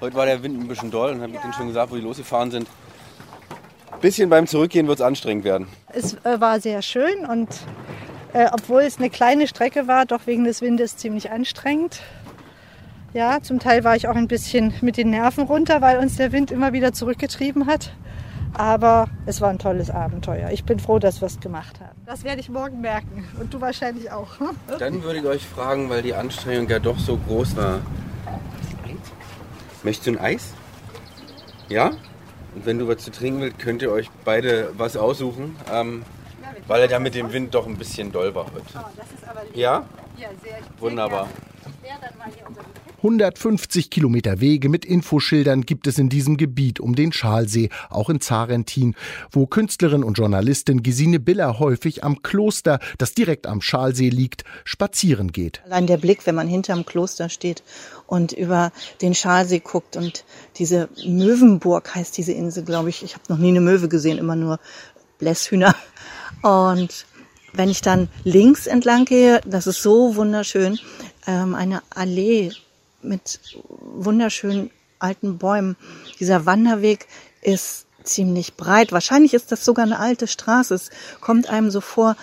Speaker 47: Heute war der Wind ein bisschen doll und habe ich denen schon gesagt, wo die losgefahren sind. Ein bisschen beim Zurückgehen wird es anstrengend werden.
Speaker 42: Es äh, war sehr schön und äh, obwohl es eine kleine Strecke war, doch wegen des Windes ziemlich anstrengend. Ja, zum Teil war ich auch ein bisschen mit den Nerven runter, weil uns der Wind immer wieder zurückgetrieben hat. Aber es war ein tolles Abenteuer. Ich bin froh, dass wir es gemacht haben. Das werde ich morgen merken. Und du wahrscheinlich auch. [LAUGHS]
Speaker 47: Dann würde ich euch fragen, weil die Anstrengung ja doch so groß war. Möchtest du ein Eis? Ja? Und wenn du was zu trinken willst, könnt ihr euch beide was aussuchen. Ähm, weil er ja mit dem Wind doch ein bisschen doll war heute. Ja?
Speaker 42: Ja, sehr.
Speaker 47: Wunderbar.
Speaker 41: 150 Kilometer Wege mit Infoschildern gibt es in diesem Gebiet um den Schalsee, auch in Zarentin, wo Künstlerin und Journalistin Gesine Biller häufig am Kloster, das direkt am Schalsee liegt, spazieren geht.
Speaker 38: Allein der Blick, wenn man hinterm Kloster steht und über den Schalsee guckt und diese Möwenburg heißt diese Insel, glaube ich. Ich habe noch nie eine Möwe gesehen, immer nur Blässhühner. Und wenn ich dann links entlang gehe, das ist so wunderschön, ähm, eine Allee mit wunderschönen alten Bäumen. Dieser Wanderweg ist ziemlich breit. Wahrscheinlich ist das sogar eine alte Straße. Es kommt einem so vor,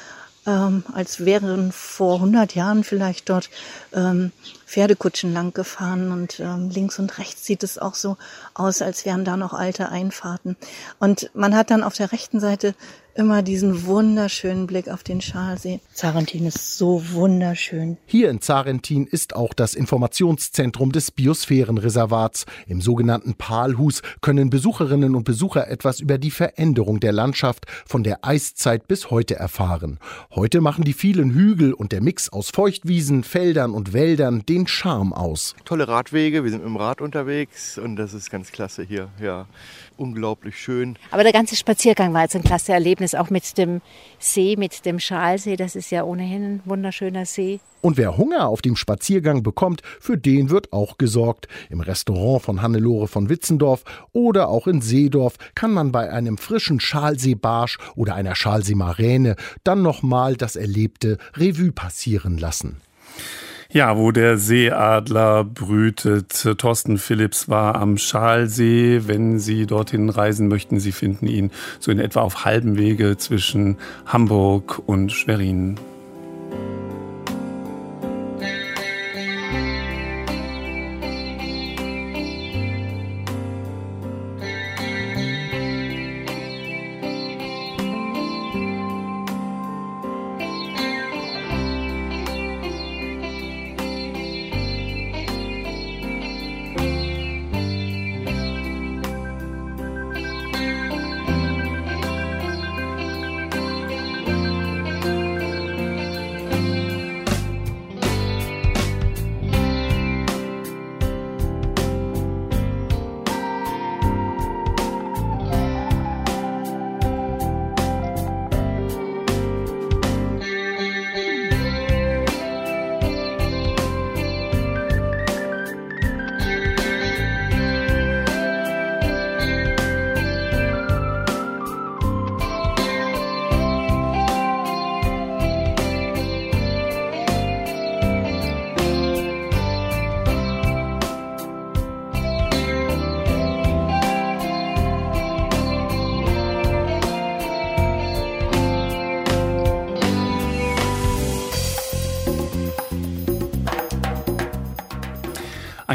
Speaker 38: ähm, als wären vor 100 Jahren vielleicht dort ähm, Pferdekutschen lang gefahren und ähm, links und rechts sieht es auch so aus, als wären da noch alte Einfahrten. Und man hat dann auf der rechten Seite immer diesen wunderschönen Blick auf den Schalsee. Zarentin ist so wunderschön.
Speaker 41: Hier in Zarentin ist auch das Informationszentrum des Biosphärenreservats. Im sogenannten Palhus können Besucherinnen und Besucher etwas über die Veränderung der Landschaft von der Eiszeit bis heute erfahren. Heute machen die vielen Hügel und der Mix aus Feuchtwiesen, Feldern und Wäldern den Charme aus.
Speaker 48: Tolle Radwege, wir sind mit dem Rad unterwegs und das ist ganz klasse hier. Ja, unglaublich schön.
Speaker 46: Aber der ganze Spaziergang war jetzt ein klasse Erlebnis, auch mit dem See, mit dem Schalsee. Das ist ja ohnehin ein wunderschöner See.
Speaker 41: Und wer Hunger auf dem Spaziergang bekommt, für den wird auch gesorgt. Im Restaurant von Hannelore von Witzendorf oder auch in Seedorf kann man bei einem frischen Schalseebarsch oder einer Schalseemaräne dann nochmal das Erlebte Revue passieren lassen.
Speaker 2: Ja, wo der Seeadler brütet. Thorsten Phillips war am Schalsee. Wenn Sie dorthin reisen möchten, Sie finden ihn so in etwa auf halbem Wege zwischen Hamburg und Schwerin.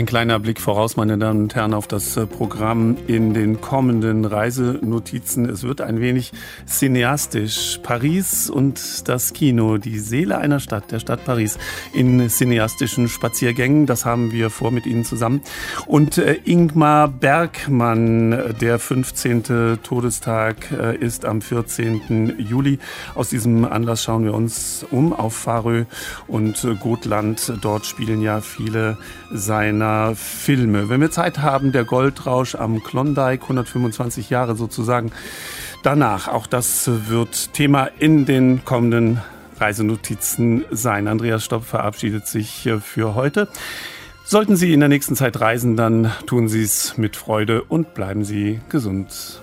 Speaker 2: Kleiner Blick voraus, meine Damen und Herren, auf das äh, Programm in den kommenden Reisenotizen. Es wird ein wenig cineastisch. Paris und das Kino, die Seele einer Stadt, der Stadt Paris, in cineastischen Spaziergängen. Das haben wir vor mit Ihnen zusammen. Und äh, Ingmar Bergmann, der 15. Todestag äh, ist am 14. Juli. Aus diesem Anlass schauen wir uns um auf Farö und Gotland. Dort spielen ja viele seine Filme. Wenn wir Zeit haben, der Goldrausch am Klondike, 125 Jahre sozusagen. Danach, auch das wird Thema in den kommenden Reisenotizen sein. Andreas Stopp verabschiedet sich für heute. Sollten Sie in der nächsten Zeit reisen, dann tun Sie es mit Freude und bleiben Sie gesund.